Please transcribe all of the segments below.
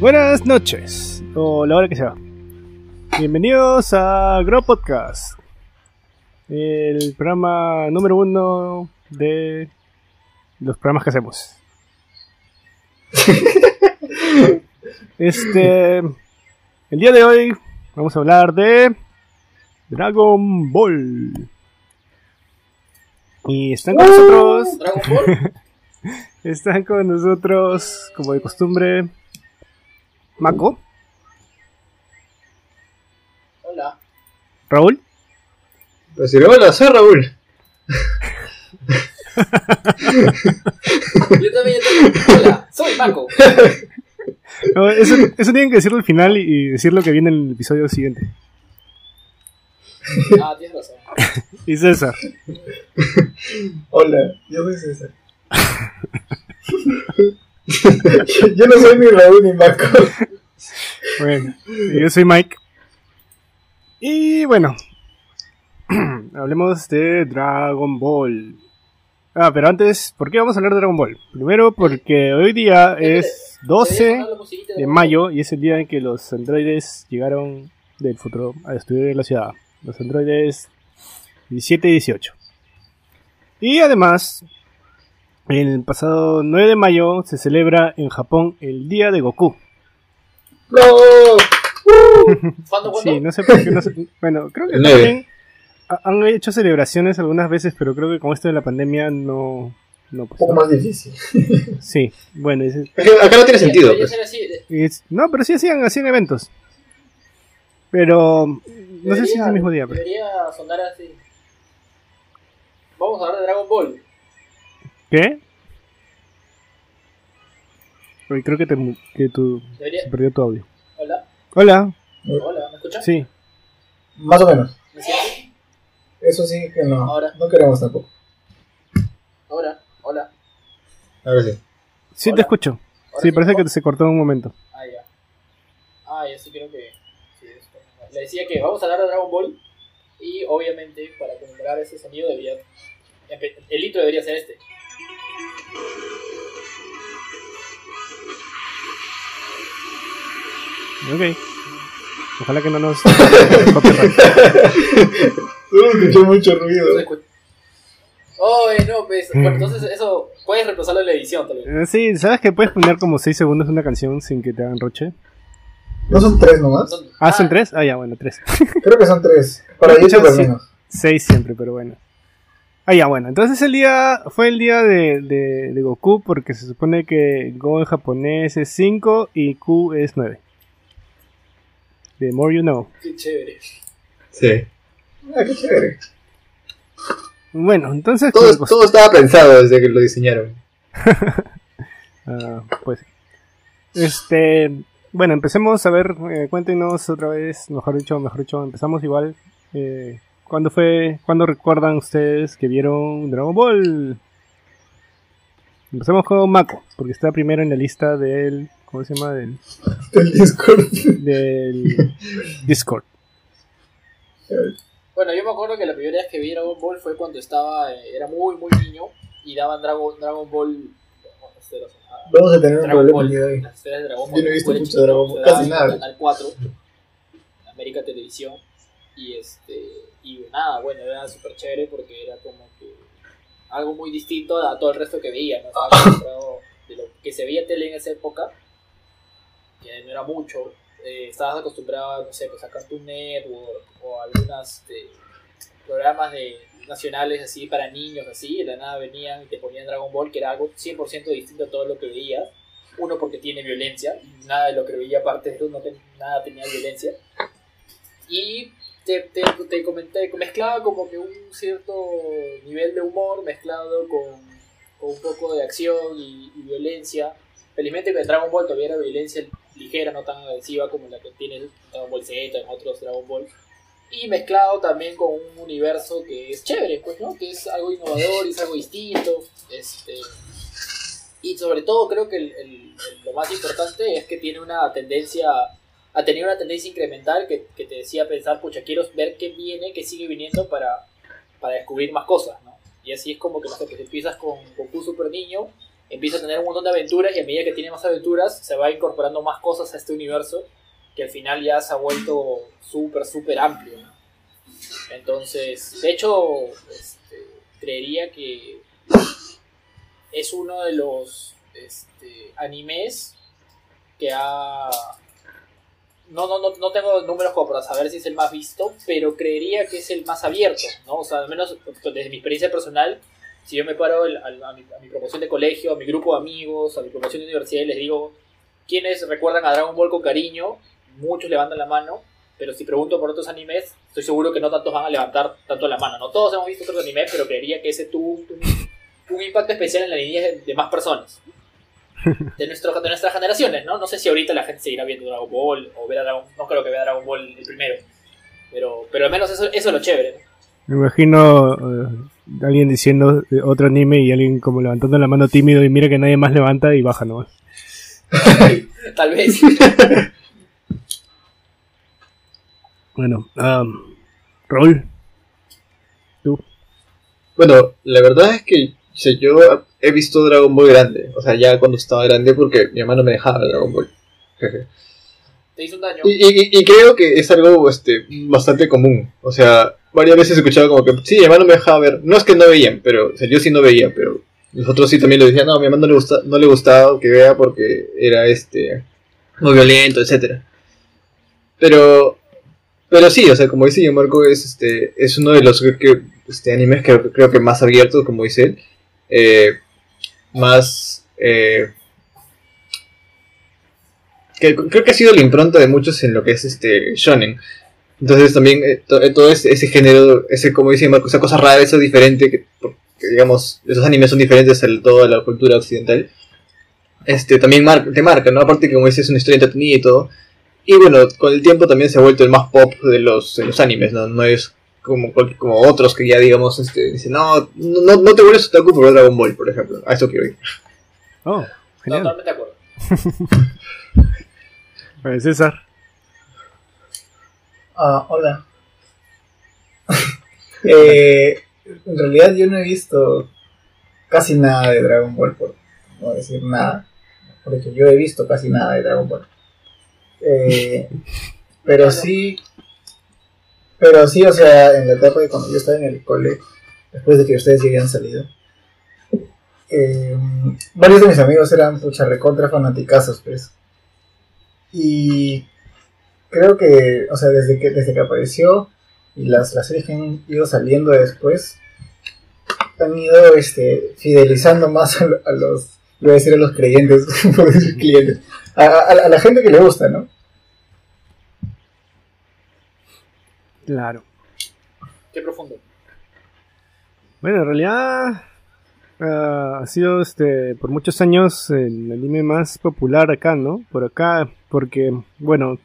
Buenas noches, o la hora que sea. Bienvenidos a Grow Podcast, el programa número uno de los programas que hacemos. Este, el día de hoy vamos a hablar de Dragon Ball. Y están con nosotros, Dragon Ball. están con nosotros, como de costumbre, Mako, Hola. Raúl, Pues si hola, soy Raúl. Yo también, yo también. Hola, soy Marco. No, eso, eso tienen que decirlo al final y, y decir lo que viene en el episodio siguiente. Ah, tienes razón. Y César. Hola, yo soy César. yo no soy ni Raúl ni Marco. Bueno, yo soy Mike. Y bueno, hablemos de Dragon Ball. Ah, pero antes, ¿por qué vamos a hablar de Dragon Ball? Primero porque hoy día es 12 de mayo y es el día en que los androides llegaron del futuro a destruir la ciudad. Los androides 17 y 18. Y además, el pasado 9 de mayo se celebra en Japón el Día de Goku. ¡No! ¿Cuándo, cuándo? Sí, no sé por qué no sé- Bueno, creo que también ha- han hecho celebraciones algunas veces, pero creo que con esto de la pandemia no. No, pues, Un poco no. más difícil. Sí, bueno, es- acá no tiene sentido. Pues. es- no, pero sí hacían, hacían eventos. Pero no sé si es el mismo día. Pero, Debería sonar así. Vamos a hablar de Dragon Ball. ¿Qué? Oye, creo que, te, que tu, se perdió tu audio. Hola, Hola, hola, ¿me escuchas? sí. Más o menos. ¿Me sientes? Eso sí que no. Ahora. No queremos tampoco. Ahora, hola. Ahora sí. Sí, Hola. te escucho. Ahora Sí, parece que se cortó en un momento. Ah, ya. Ah, ya sí creo que... Sí. Le decía que vamos a hablar de Dragon Ball y obviamente para conmemorar ese sonido debería... El intro debería ser este. Ok. Ojalá que no nos. Solo escuché mucho ruido. Oh, no, pues, bueno, entonces eso puedes reemplazarlo en la edición, tal vez. Eh, Sí, ¿sabes que puedes poner como 6 segundos una canción sin que te hagan roche? ¿No son tres nomás? Son- Ah, ¿son 3? Ah, ya, bueno, 3. Creo que son tres. Para Escucha, YouTube al sí. menos. 6 siempre, pero bueno. Ah, ya, bueno. Entonces el día fue el día de, de, de Goku porque se supone que Go en japonés es 5 y Q es 9. The more you know. Qué chévere. Sí. Ah, qué chévere. Bueno, entonces... Todo, como- todo estaba pensado desde que lo diseñaron. Ah, pues. Este. Bueno, empecemos a ver. eh, cuéntenos otra vez. Mejor dicho, mejor dicho, empezamos igual. Eh, ¿Cuándo fue? ¿Cuándo recuerdan ustedes que vieron Dragon Ball? Empezamos con Mako, porque está primero en la lista del. ¿Cómo se llama? Del, El Discord. del Discord. Bueno, yo me acuerdo que la primera vez que vi Dragon Ball fue cuando estaba, eh, era muy, muy niño y daban Dragon, Dragon Ball. Vamos a tener un Dragon problema Ball, las de Dragon Yo Ball. no he visto mucho Dragon Ball, casi en nada. Canal 4, América Televisión. Y este y nada, bueno, era súper chévere porque era como que algo muy distinto a todo el resto que veía, ¿no? Estaba acostumbrado de lo que se veía tele en esa época, que no era mucho. eh, estabas acostumbrado, no sé, pues a Cartoon Network o a algunas este, programas de nacionales así para niños así, de la nada venían y te ponían Dragon Ball, que era algo 100% distinto a todo lo que veías. Uno porque tiene violencia, y nada de lo que veía aparte de eso, no ten- nada tenía violencia. Y te, comenté, mezclaba como que un cierto nivel de humor mezclado con, un poco de acción y, violencia. Felizmente que Dragon Ball todavía era violencia ligera, no tan agresiva como la que tiene Dragon Ball Z en otros Dragon Ball. Y mezclado también con un universo que es chévere, pues, ¿no? Que es algo innovador es algo distinto. Este, y sobre todo creo que lo más importante es que tiene una tendencia, ha tenido una tendencia incremental que, que te decía pensar, pucha, quiero ver qué viene, qué sigue viniendo para, para descubrir más cosas, ¿no? Y así es como que, no sé, que empiezas con Goku super niño empieza a tener un montón de aventuras y a medida que tiene más aventuras se va incorporando más cosas a este universo que al final ya se ha vuelto súper, súper amplio. ¿no? Entonces, de hecho, este, creería que es uno de los este, animes que ha... No, no, no, no tengo números como para saber si es el más visto, pero creería que es el más abierto, ¿no? O sea, al menos desde mi experiencia personal, si yo me paro el- a, mi, a mi promoción de colegio, a mi grupo de amigos, a mi promoción de universidad y les digo, ¿quiénes recuerdan a Dragon Ball con cariño? Muchos levantan la mano, pero si pregunto por otros animes, estoy seguro que no tantos van a levantar tanto la mano. No todos hemos visto otros animes, pero creería que ese tuvo un, impacto especial en la niñez de más personas. De, nuestro, de nuestras generaciones, ¿no? No sé si ahorita la gente seguirá viendo Dragon Ball o verá Dragon No creo que vea Dragon Ball el primero. Pero, pero al menos eso, eso es lo chévere. ¿no? Me imagino eh, alguien diciendo eh, otro anime y alguien como levantando la mano tímido y mira que nadie más levanta y baja nomás. Tal vez. Bueno, um, Raúl, tú. Bueno, la verdad es que sea, yo he visto Dragon Ball grande. O sea, ya cuando estaba grande porque mi hermano me dejaba Dragon Ball. Jeje. Te hizo un daño. Y, y- y creo que es algo este, bastante común. O sea, varias veces he escuchado como que, sí, mi hermano me dejaba ver. No es que no veían, pero, o sea, yo sí no veía, pero los otros sí también lo decían, no, a mi hermano no le, gusta, no le gustaba que vea porque era este muy violento, etcétera Pero, pero sí, o sea, como dice Marco es, este, es uno de los que, este, animes que creo que más abiertos, como dice él. Eh, más... Eh, que creo que ha sido la impronta de muchos en lo que es este shonen. Entonces también eh, eh, todo ese, género, ese como dice Marco, esa cosa rara, eso diferente, digamos, esos animes son diferentes a toda la cultura occidental, este también te marca, ¿no? Aparte que como dices es una historia entretenida y todo. Y bueno, con el tiempo también se ha vuelto el más pop de los, de los animes, ¿no? No es como, como otros que ya digamos, este, dicen, no, no, no te vuelves otaku por ver Dragon Ball, por ejemplo. A eso quiero ir. Oh, genial. Totalmente de acuerdo. César. Ah, hola. Eh, en realidad yo no he visto casi nada de Dragon Ball, por no decir nada. Porque yo he visto casi nada de Dragon Ball. Eh, pero sí, pero sí, o sea, en la etapa de cuando yo estaba en el cole, después de que ustedes ya habían salido, eh, varios de mis amigos eran pucha recontra fanaticazos, pues. Y creo que, o sea, desde que, desde que apareció y las, las series que han ido saliendo después, han ido este, fidelizando más a, a los, decir a los creyentes, clientes, a la gente que le gusta, ¿no? Claro. Qué profundo. Bueno, en realidad ah, ha sido este por muchos años el anime más popular acá, ¿no? Por acá, porque, bueno,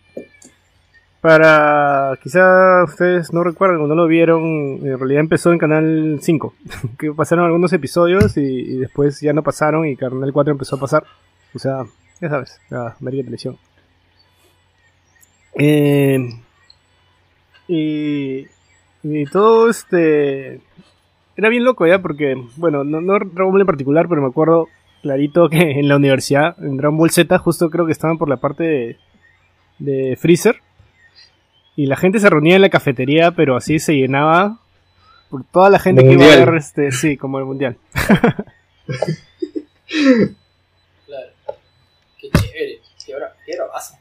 para quizá ustedes no recuerdan o no lo vieron, en realidad empezó en Canal 5, que pasaron algunos episodios y, y después ya no pasaron y Canal 4 empezó a pasar. O sea, ya sabes, la América Televisión. Eh, y, y todo este era bien loco ya porque, bueno, no, no Dragon Ball en particular, pero me acuerdo clarito que en la universidad, en Dragon Ball Z, justo creo que estaban por la parte de, de Freezer. Y la gente se reunía en la cafetería, pero así se llenaba por toda la gente Como que iba a ver, este, sí, como el mundial. Claro. Qué chévere. Qué, qué bravazo.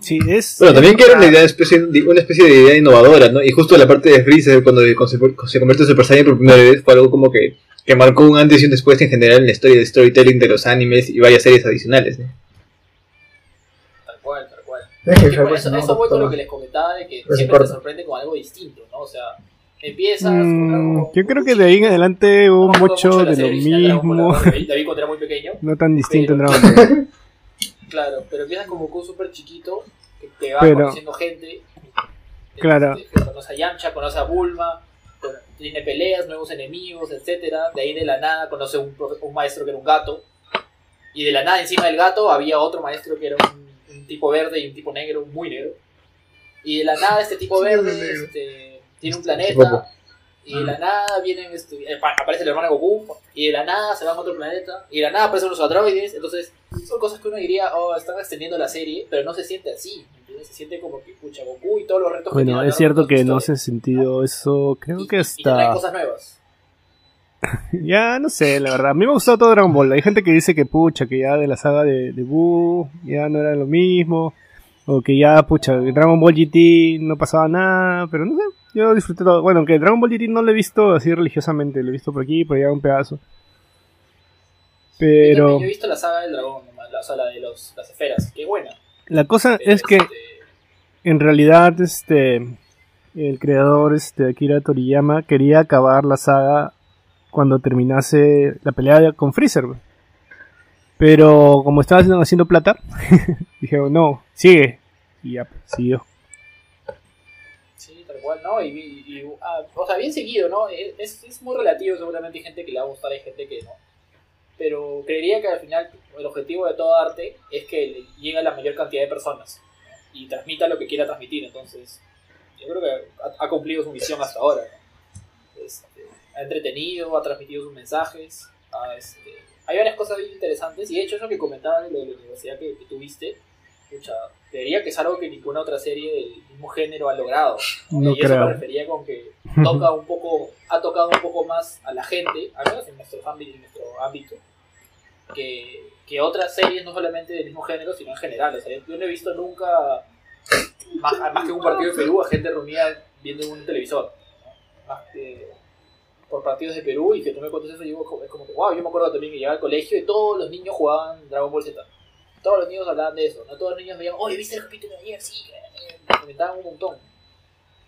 Sí, es. Bueno, también que era una, idea, especie, una especie de idea innovadora, ¿no? Y justo la parte de Freezer, cuando se, se convierte en Super Saiyan por primera vez, fue algo como que, que marcó un antes y un después en general en la historia de storytelling de los animes y varias series adicionales, ¿no? Tal cual, tal cual. Es que fue eso, vuelto a lo que les comentaba de que Pero siempre te sorprende con algo distinto, ¿no? O sea, empiezas. Mm, con- yo creo que de ahí en adelante hubo mucho de lo mismo, David cuando era muy pequeño. no tan distinto en Pero- Dragon Ball. Claro, pero empiezas como Goku súper chiquito, que te va Pero- conociendo gente. Claro. Este, conoce a Yamcha, conoce a Bulma, tiene peleas, nuevos enemigos, etcétera. De ahí de la nada conoce un, un maestro que era un gato. Y de la nada encima del gato había otro maestro que era un, un tipo verde y un tipo negro, muy negro. Y de la nada este tipo verde este, tiene un Poco. planeta y de la nada vienen, este, eh, pa- aparece el hermano Goku, y de la nada se van a otro planeta, y de la nada aparecen los androides, entonces son cosas que uno diría, oh, están extendiendo la serie, pero no se siente así, ¿entiendes? Se siente como que, pucha, Goku y todos los retos que Bueno, tiene es cierto que no se ha sentido eso, creo y- que y- Y cosas nuevas. Ya, no sé, la verdad. A mí me ha gustado todo Dragon Ball. Hay gente que dice que pucha, que ya de la saga de, de Buu ya no era lo mismo. O que ya, pucha, Dragon Ball GT no pasaba nada. Pero no sé, yo disfruté todo. Bueno, aunque Dragon Ball GT no lo he visto así religiosamente. Lo he visto por aquí, por allá un pedazo. Pero yo he visto la saga del dragón, la, o sea, la de los, las esferas, que buena. la cosa es que este, en realidad este el creador este Akira Toriyama quería acabar la saga cuando terminase la pelea con Freezer pero como estaba haciendo, haciendo plata dijeron no sigue y ya pues, siguió Sí, tal cual, ¿no? Y, y- y, ah, o sea, bien seguido, ¿no? Es, es muy relativo, seguramente hay gente que le va a gustar, hay gente que no. Pero creería que al final el objetivo de todo arte es que le llegue a la mayor cantidad de personas y transmita lo que quiera transmitir. Entonces, yo creo que ha, cumplido su misión hasta ahora. Este, ha entretenido, ha transmitido sus mensajes. este, hay varias cosas bien interesantes. Y de hecho, eso que comentaba de la universidad que, que tuviste, pucha, creería que es algo que ninguna otra serie del mismo género ha logrado. No y eso me refería con que toca un poco, ha tocado un poco más a la gente, al menos en nuestro ámbito, en nuestro ámbito que, que otras series no solamente del mismo género, sino en general. O sea, yo no he visto nunca, más, más que un partido de Perú, a gente reunida viendo un televisor. ¿no? Más que por partidos de Perú y que tú me cuentas eso, yo, es como que, wow, yo me acuerdo también que llegaba al colegio y todos los niños jugaban Dragon Ball Z. Todos los niños hablaban de eso, no todos los niños veían, oye, ¿viste el capítulo de ayer? Sí, eh, me comentaban un montón.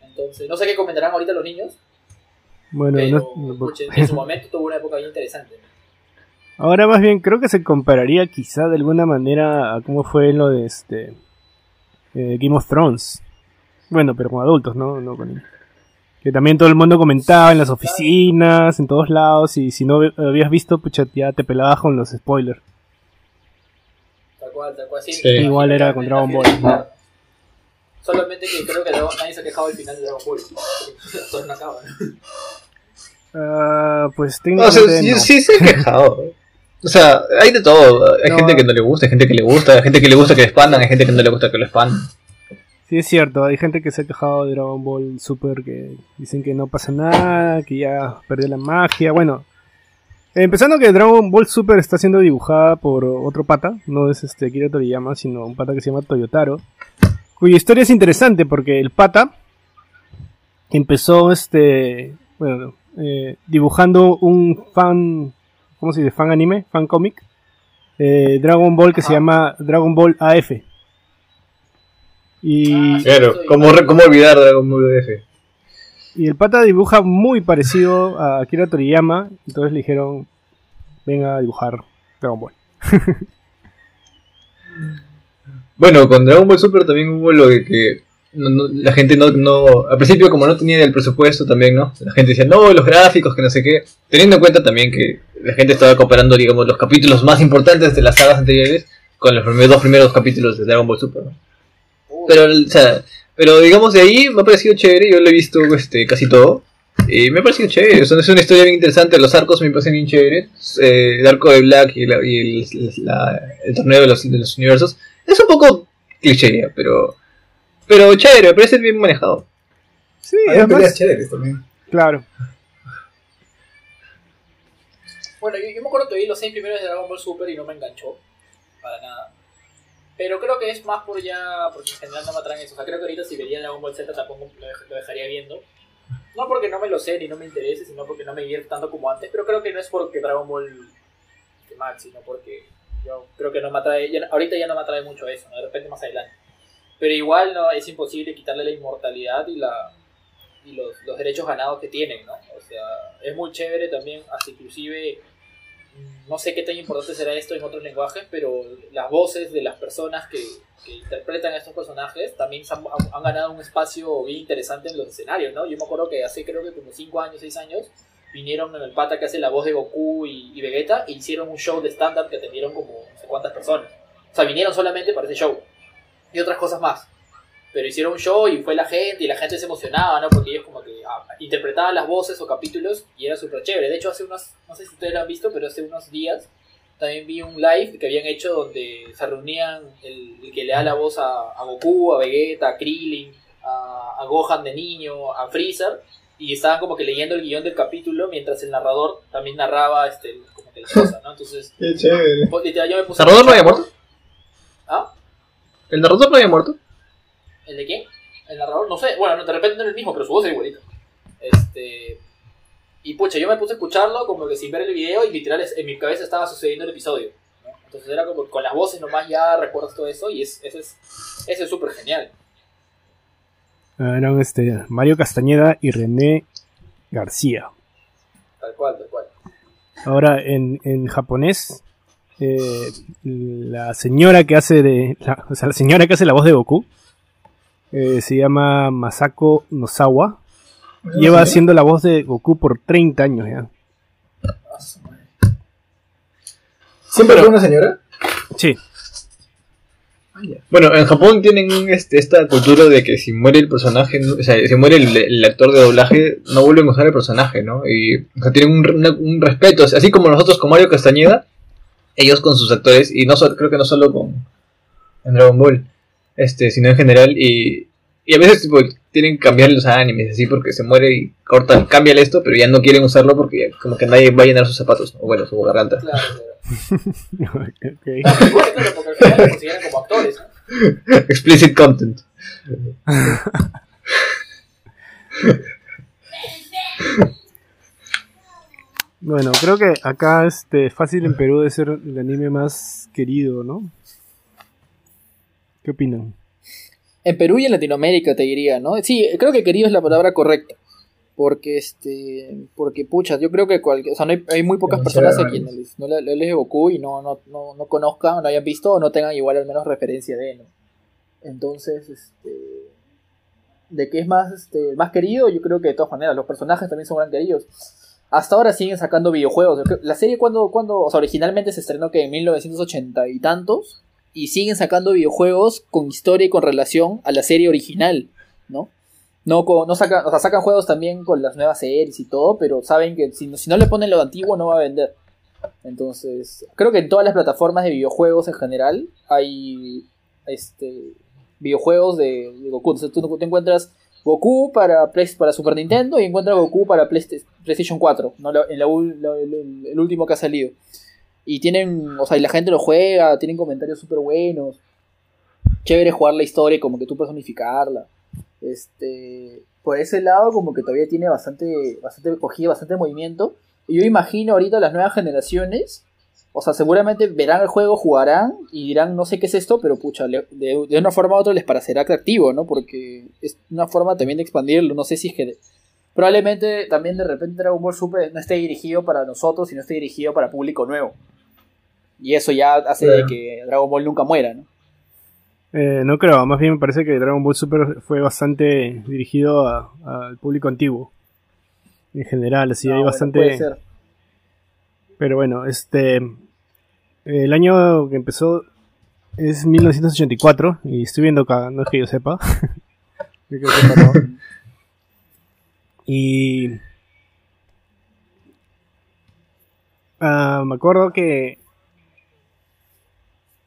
Entonces, no sé qué comentarán ahorita los niños, bueno pero no- en su momento tuvo una época bien interesante. ahora más bien creo que se compararía quizá de alguna manera a cómo fue lo de este eh, Game of Thrones bueno pero con adultos no no con que también todo el mundo comentaba en las oficinas, en todos lados, y si no habías visto, pucha, ya te pelabas con los spoilers. Tal cual, tal cual. Sí, Sí. Igual era con Dragon Ball. Solamente que creo que nadie se ha quejado del final de Dragon Ball. Todo no acaba. ¿no? Ah, pues No, o sea, técnicamente sí, no. sí se ha quejado. O sea, hay de todo. Hay No. gente que no le gusta, hay gente que le gusta, hay gente que le gusta que lo expandan, hay gente que no le gusta que lo expandan. Sí, es cierto, hay gente que se ha quejado de Dragon Ball Super que dicen que no pasa nada, que ya perdió la magia. Bueno, empezando que Dragon Ball Super está siendo dibujada por otro pata, no es este Akira Toriyama, sino un pata que se llama Toyotaro, cuya historia es interesante porque el pata empezó este, bueno, eh, dibujando un fan, ¿cómo se dice? Fan anime, fan cómic, eh, Dragon Ball que se llama Dragon Ball AF. Y, Claro, ¿cómo, re- cómo olvidar Dragon Ball DF? Y el pata dibuja muy parecido a Akira Toriyama. Entonces le dijeron, venga a dibujar Dragon Ball. Bueno, con Dragon Ball Super también hubo lo de que no- no- la gente no, no. Al principio, como no tenía el presupuesto también, ¿no? La gente decía, no, los gráficos, que no sé qué. Teniendo en cuenta también que la gente estaba comparando, digamos, los capítulos más importantes de las sagas anteriores con los primeros, dos primeros capítulos de Dragon Ball Super, Pero, o sea, pero digamos de ahí me ha parecido chévere, yo lo he visto este, casi todo. Y me ha parecido chévere, o sea, es una historia bien interesante, los arcos me parecen bien chéveres. Eh, el arco de Black y, la- y el, la- el torneo de los, de los universos. Es un poco cliché, pero, pero chévere, me parece bien manejado. Sí, Hay peleas además, chéveres también. claro. Bueno, yo, yo me acuerdo que vi los seis primeros de Dragon Ball Super y no me enganchó. Para nada. Pero creo que es más por ya. Porque en general no me atraen eso. O sea, creo que ahorita si vería Dragon Ball Z tampoco lo, dej- lo dejaría viendo. No porque no me lo sé ni no me interese, sino porque no me divierte tanto como antes. Pero creo que no es porque Dragon Ball esté mal, sino porque yo creo que no me atrae. ya- ahorita ya no me atrae mucho eso, ¿no? de repente más adelante. Pero igual no es imposible quitarle la inmortalidad y la y los, los derechos ganados que tienen, ¿no? O sea, es muy chévere también, hasta inclusive no sé qué tan importante será esto en otros lenguajes, pero las voces de las personas que, que interpretan a estos personajes también han- han ganado un espacio bien interesante en los escenarios, ¿no? Yo me acuerdo que hace creo que como 5 años, 6 años, vinieron en el pata que hace la voz de Goku y, y Vegeta e hicieron un show de stand-up que atendieron como no sé cuántas personas. O sea, vinieron solamente para ese show. Y otras cosas más. Pero hicieron un show y fue la gente y la gente se emocionaba, ¿no? Porque ellos como que ah, interpretaban las voces o capítulos y era súper chévere. De hecho, hace unos, no sé si ustedes lo han visto, pero hace unos días también vi un live que habían hecho donde se reunían el, el que le da la voz a, a Goku, a Vegeta, a Krillin, a, a Gohan de niño, a Freezer y estaban como que leyendo el guion del capítulo mientras el narrador también narraba este como que la cosa, ¿no? Entonces, Qué chévere. pues, literal, yo me puse ¿El narrador no había muerto? ¿Ah? ¿El narrador no había muerto? ¿El de quién? ¿El narrador? No sé, bueno, no, de repente no era el mismo, pero su voz era igualita. Este. Y pucha, yo me puse a escucharlo como que sin ver el video y literal en mi cabeza estaba sucediendo el episodio. ¿no? Entonces era como con las voces nomás ya recuerdas todo eso y es, eso es eso es súper genial. Ah, Eran este, Mario Castañeda y René García. Tal cual, tal cual. Ahora, en, en japonés, eh, la señora que hace de. La, o sea, la señora que hace la voz de Goku eh, se llama Masako Nosawa. Lleva ¿Sí? haciendo la voz de Goku por 30 años ya. ¿Siempre fue una señora? Sí, Bueno, en Japón tienen este, esta cultura de que si muere el personaje, o sea, si muere el, el actor de doblaje, no vuelven a usar el personaje, ¿no? Y o sea, tienen un, una- un respeto, así como nosotros con Mario Castañeda, ellos con sus actores, y no so- creo que no solo con en Dragon Ball, este, sino en general, y, y a veces tipo, tienen que cambiar los animes, así, porque se muere y cortan, cambian esto, pero ya no quieren usarlo porque ya como que nadie va a llenar sus zapatos, o bueno, su garganta. Claro, claro. Ok. Claro, igual, claro, porque al final los consideran como actores. ¿no? Explicit content. Bueno, creo que acá este fácil en Perú de ser el anime más querido, ¿no? ¿Qué opinan? En Perú y en Latinoamérica te diría, ¿no? Sí, creo que querido es la palabra correcta. Porque este. Porque pucha, yo creo que cualquier. O sea, no hay, hay muy pocas personas a quienes no le, le les Goku y no, no, no, no conozcan, no hayan visto o no tengan igual al menos referencia de él, ¿no? Entonces, este. De que es más, este, más querido, yo creo que de todas maneras, los personajes también son gran queridos. Hasta ahora siguen sacando videojuegos. La serie cuando, cuando, o sea, originalmente se estrenó que en 1980 y tantos, y siguen sacando videojuegos con historia y con relación a la serie original, ¿no? No, con- no sacan, o sea, sacan juegos también con las nuevas series y todo, pero saben que si, no- si no le ponen lo antiguo no va a vender. Entonces, creo que en todas las plataformas de videojuegos en general hay este videojuegos de, de Goku. Entonces tú te encuentras Goku para, para Super Nintendo y encuentras Goku para Playsta- PlayStation 4, ¿no? En la la- el último que ha salido. Y tienen, o sea, y la gente lo juega, tienen comentarios súper buenos. Chévere jugar la historia como que tú personificarla. Este, por ese lado como que todavía tiene bastante, bastante cogida, bastante movimiento. Y yo imagino ahorita las nuevas generaciones, o sea, seguramente verán el juego, jugarán y dirán, no sé qué es esto, pero pucha, de, de una forma u otra les parecerá atractivo, ¿no? Porque es una forma también de expandirlo, no sé si es que... Probablemente también de repente Dragon Ball Super no esté dirigido para nosotros, sino esté dirigido para público nuevo. Y eso ya hace Claro. que Dragon Ball nunca muera, ¿no? Eh, no creo, más bien me parece que Dragon Ball Super fue bastante dirigido a- al público antiguo. En general, así No, hay bueno, bastante... puede ser. Pero bueno, este. El año que empezó es 1984. Y estoy viendo acá, no es que yo sepa. Yo creo que sepa, no. Y. ah, me acuerdo que.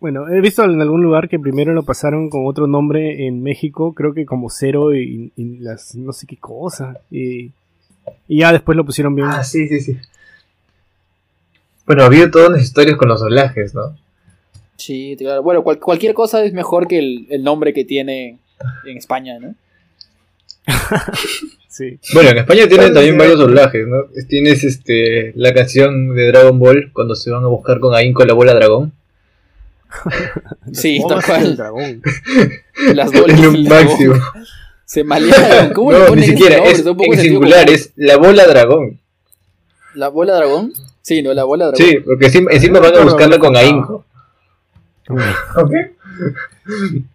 Bueno, he visto en algún lugar que primero lo pasaron con otro nombre en México, creo que como cero y, y las no sé qué cosa. Y, y ya después lo pusieron bien. Ah, sí, sí, sí. Bueno, había todas las historias con los doblajes, ¿no? Sí, claro. Bueno, cual- cualquier cosa es mejor que el, el nombre que tiene en España, ¿no? Sí. Bueno, en España tienen Claro, también sí. varios doblajes, ¿no? Tienes este la canción de Dragon Ball cuando se van a buscar con Ainco la bola dragón. Sí, tal cual. dragón. Las bolas dragón. máximo. Se malearon. ¿Cómo le No, ponen ni siquiera, es Está un poco en singular, común. es la bola dragón. ¿La bola dragón? Sí, no, la bola dragón. Sí, porque encima, encima van a buscarla con escuchado. Ainco. ¿Ok?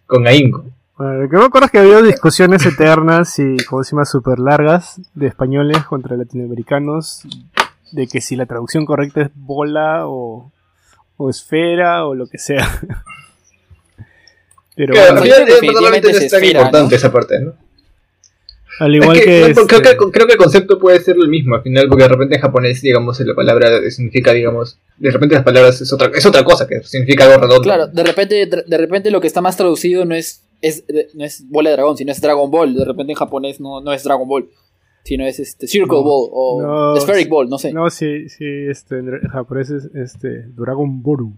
Con Ainco. Bueno, lo que me acuerdo es que había discusiones eternas y, como llama, súper largas de españoles contra latinoamericanos de que si la traducción correcta es bola o, o esfera o lo que sea. Pero Claro, bueno, al final, eh, definitivamente es es tan esfera, importante ¿no? esa parte, ¿no? al igual Es que, no, este, creo, que, creo que el concepto puede ser el mismo al final, porque de repente en japonés, digamos, la palabra significa, digamos, de repente las palabras es otra, es otra cosa, que significa algo redondo. Claro, de repente, de repente lo que está más traducido no es, es, no es bola de dragón, sino es Dragon Ball. De repente en japonés no, no es Dragon Ball, sino es este Circle No, Ball o no, Spheric. Ball, no sé. no, sí, sí, este, en japonés es este, Dragon Boru.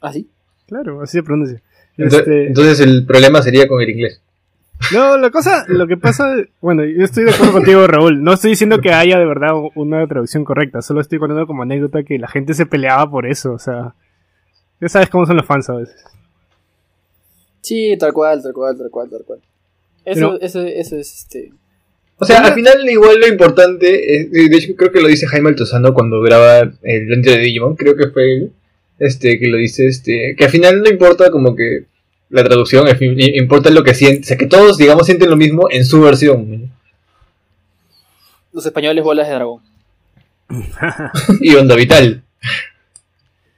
¿Ah, sí? Claro, así se pronuncia. Entonces, Este, entonces el problema sería con el inglés. No, la cosa, lo que pasa, bueno, yo estoy de acuerdo contigo, Raúl. No estoy diciendo que haya de verdad una traducción correcta, solo estoy contando como anécdota que la gente se peleaba por eso, o sea, ya sabes cómo son los fans a veces. Sí, tal cual, tal cual, tal cual, tal cual. Eso, Pero- eso, eso es este. O sea, al final igual lo importante, es- de hecho creo que lo dice Jaime Altozano cuando graba el Dentro de Digimon, creo que fue él, este, que lo dice, este, que al final no importa como que la traducción, al fin, i- importa lo que sienten, o sea, que todos, digamos, sienten lo mismo en su versión. Los españoles bolas de dragón. Y Onda Vital.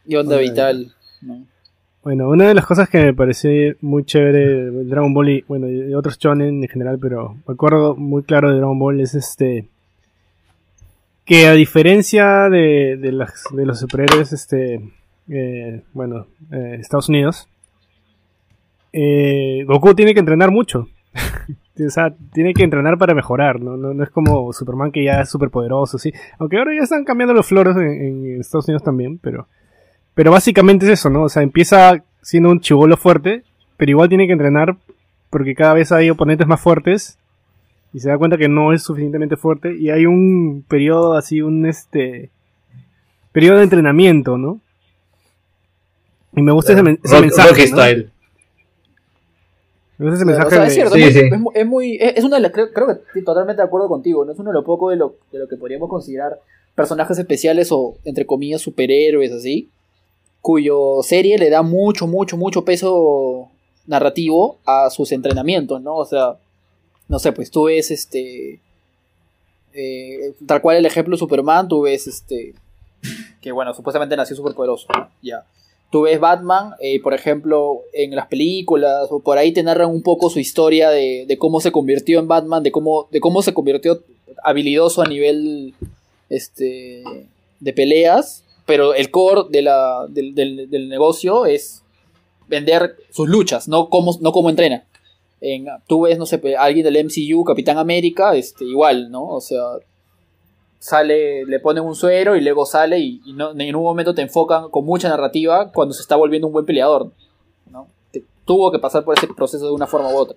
Y onda Onda vital. ¿no? Bueno, una de las cosas que me pareció muy chévere de Dragon Ball y, bueno, de otros shonen en general, pero me acuerdo muy claro de Dragon Ball es este que a diferencia de, de, los superhéroes, este, eh, bueno, eh, Estados Unidos, eh, Goku tiene que entrenar mucho. o sea, tiene que entrenar para mejorar, ¿no? No, es como Superman que ya es súper poderoso, sí. Aunque ahora ya están cambiando los floros en, en Estados Unidos también, pero... Pero básicamente es eso, ¿no? O sea, empieza siendo un chivolo fuerte, pero igual tiene que entrenar porque cada vez hay oponentes más fuertes y se da cuenta que no es suficientemente fuerte y hay un periodo así, un este periodo de entrenamiento, ¿no? Y me gusta ese, men- ese Rock- mensaje, Rocky ¿no? Style. Me gusta ese mensaje sea, es cierto, Sí, es, muy, sí. es mu- es muy- es- es una de las, creo, creo que estoy totalmente de acuerdo contigo, no es uno de lo poco de lo, de lo que podríamos considerar personajes especiales o, entre comillas, superhéroes, así, cuyo serie le da mucho, mucho, mucho peso narrativo a sus entrenamientos, ¿no? O sea, no sé, pues tú ves este... eh, tal cual el ejemplo de Superman, tú ves este... Que bueno, supuestamente nació superpoderoso, ¿no? Ya. Tú ves Batman, eh, por ejemplo, en las películas, o por ahí te narran un poco su historia de, de cómo se convirtió en Batman, de cómo, de cómo se convirtió habilidoso a nivel este, de peleas, pero el core de la, del, del- negocio es vender sus luchas, no cómo, no cómo entrena. En, tú ves, no sé, alguien del MCU, Capitán América, este, igual, ¿no? O sea, sale, le ponen un suero y luego sale y, en un momento te enfocan con mucha narrativa cuando se está volviendo un buen peleador, ¿no? Que tuvo que pasar por ese proceso de una forma u otra.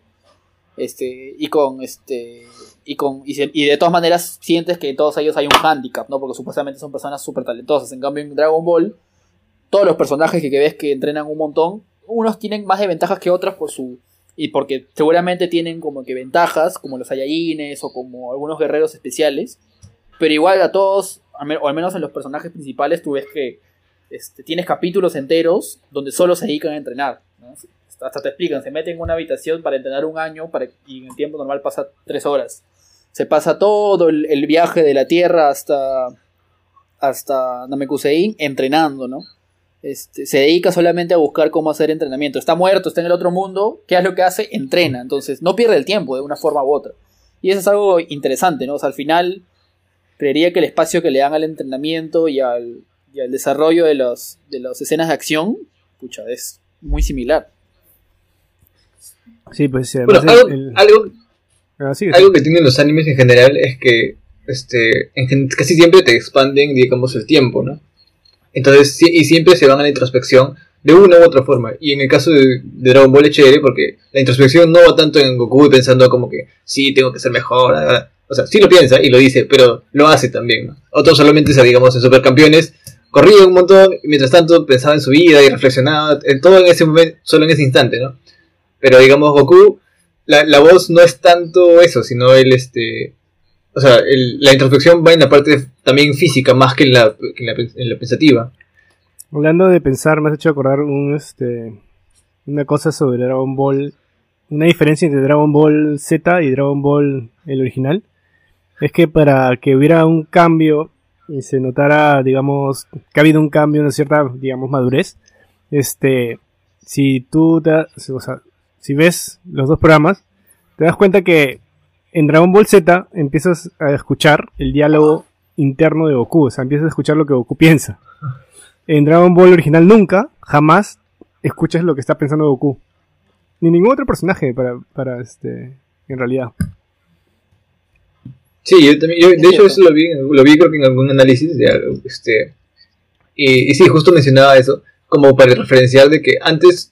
Este, y con este y con y, de todas maneras sientes que todos ellos hay un handicap, ¿no? Porque supuestamente son personas súper talentosas. En cambio en Dragon Ball todos los personajes que, ves que entrenan un montón, unos tienen más de ventajas que otras por su y porque seguramente tienen como que ventajas como los Saiyajines o como algunos guerreros especiales, pero igual a todos, o al menos en los personajes principales, tú ves que este, tienes capítulos enteros donde solo se dedican a entrenar. Hasta te explican, se meten en una habitación para entrenar un año para, y en tiempo normal pasa tres horas. Se pasa todo el, el viaje de la Tierra hasta, hasta Namekusein entrenando, ¿no? Este, se dedica solamente a buscar cómo hacer entrenamiento. Está muerto, está en el otro mundo. ¿Qué es lo que hace? Entrena. Entonces no pierde el tiempo de una forma u otra. Y eso es algo interesante, ¿no? O sea, al final creería que el espacio que le dan al entrenamiento y al, y al desarrollo de, los, de las escenas de acción, pucha, es muy similar. Sí, pues sí, Bueno, el- algo, ah, algo que tienen los animes en general es que este, en casi siempre te expanden, digamos, el tiempo, ¿no? Entonces, sí- y siempre se van a la introspección de una u otra forma. Y en el caso de, de Dragon Ball es chévere porque la introspección no va tanto en Goku pensando como que sí, tengo que ser mejor. ah. O sea, sí lo piensa y lo dice, pero lo hace también, ¿no? Otros solamente, se, digamos, en Supercampeones, corría un montón y mientras tanto pensaba en su vida y reflexionaba en todo en ese momento, solo en ese instante, ¿no? Pero digamos, Goku, la, la voz no es tanto eso, sino el este. O sea, el- la introspección va en la parte también física más que en la, en la, en la pensativa. Hablando de pensar, me has hecho acordar un, este, una cosa sobre Dragon Ball. Una diferencia entre Dragon Ball Z y Dragon Ball el original. Es que para que hubiera un cambio y se notara, digamos, que ha habido un cambio, una cierta, digamos, madurez, este, si tú te, o sea, si ves los dos programas, te das cuenta que en Dragon Ball Z empiezas a escuchar el diálogo interno de Goku, o sea, empiezas a escuchar lo que Goku piensa. En Dragon Ball original nunca, jamás escuchas lo que está pensando Goku. Ni ningún otro personaje para, para este, en realidad. Sí, yo también, de hecho eso lo vi, lo vi creo que en algún análisis, de, este, y, y sí, justo mencionaba eso, como para referenciar de que antes,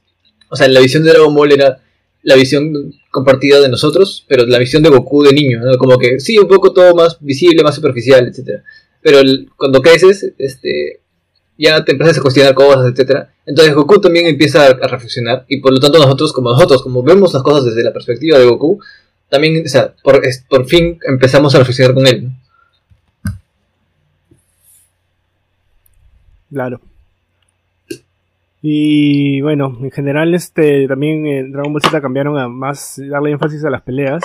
o sea, la visión de Dragon Ball era la visión compartida de nosotros, pero la visión de Goku de niño, ¿no? como que sí, un poco todo más visible, más superficial, etcétera. Pero cuando creces, este, ya te empiezas a cuestionar cosas, etcétera. Entonces Goku también empieza a, reflexionar y por lo tanto nosotros, como nosotros, como vemos las cosas desde la perspectiva de Goku, también, o sea, por, fin empezamos a reflexionar con él. Claro. Y bueno, en general este también en Dragon Ball Z cambiaron a más darle énfasis a las peleas,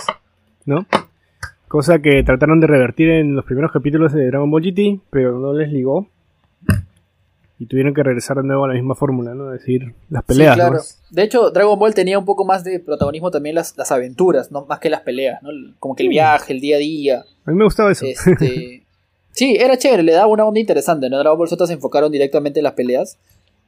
¿no? Cosa que trataron de revertir en los primeros capítulos de Dragon Ball GT, pero no les ligó. Y tuvieron que regresar de nuevo a la misma fórmula, ¿no? Es decir, las Sí, peleas, claro. ¿no? De hecho, Dragon Ball tenía un poco más de protagonismo también las, las aventuras, ¿no? Más que las peleas, ¿no? Como que el Sí. viaje, el día a día. A mí me gustaba eso. Este, sí, era chévere, le daba una onda interesante, ¿no? Dragon Ball Z se enfocaron directamente en las peleas.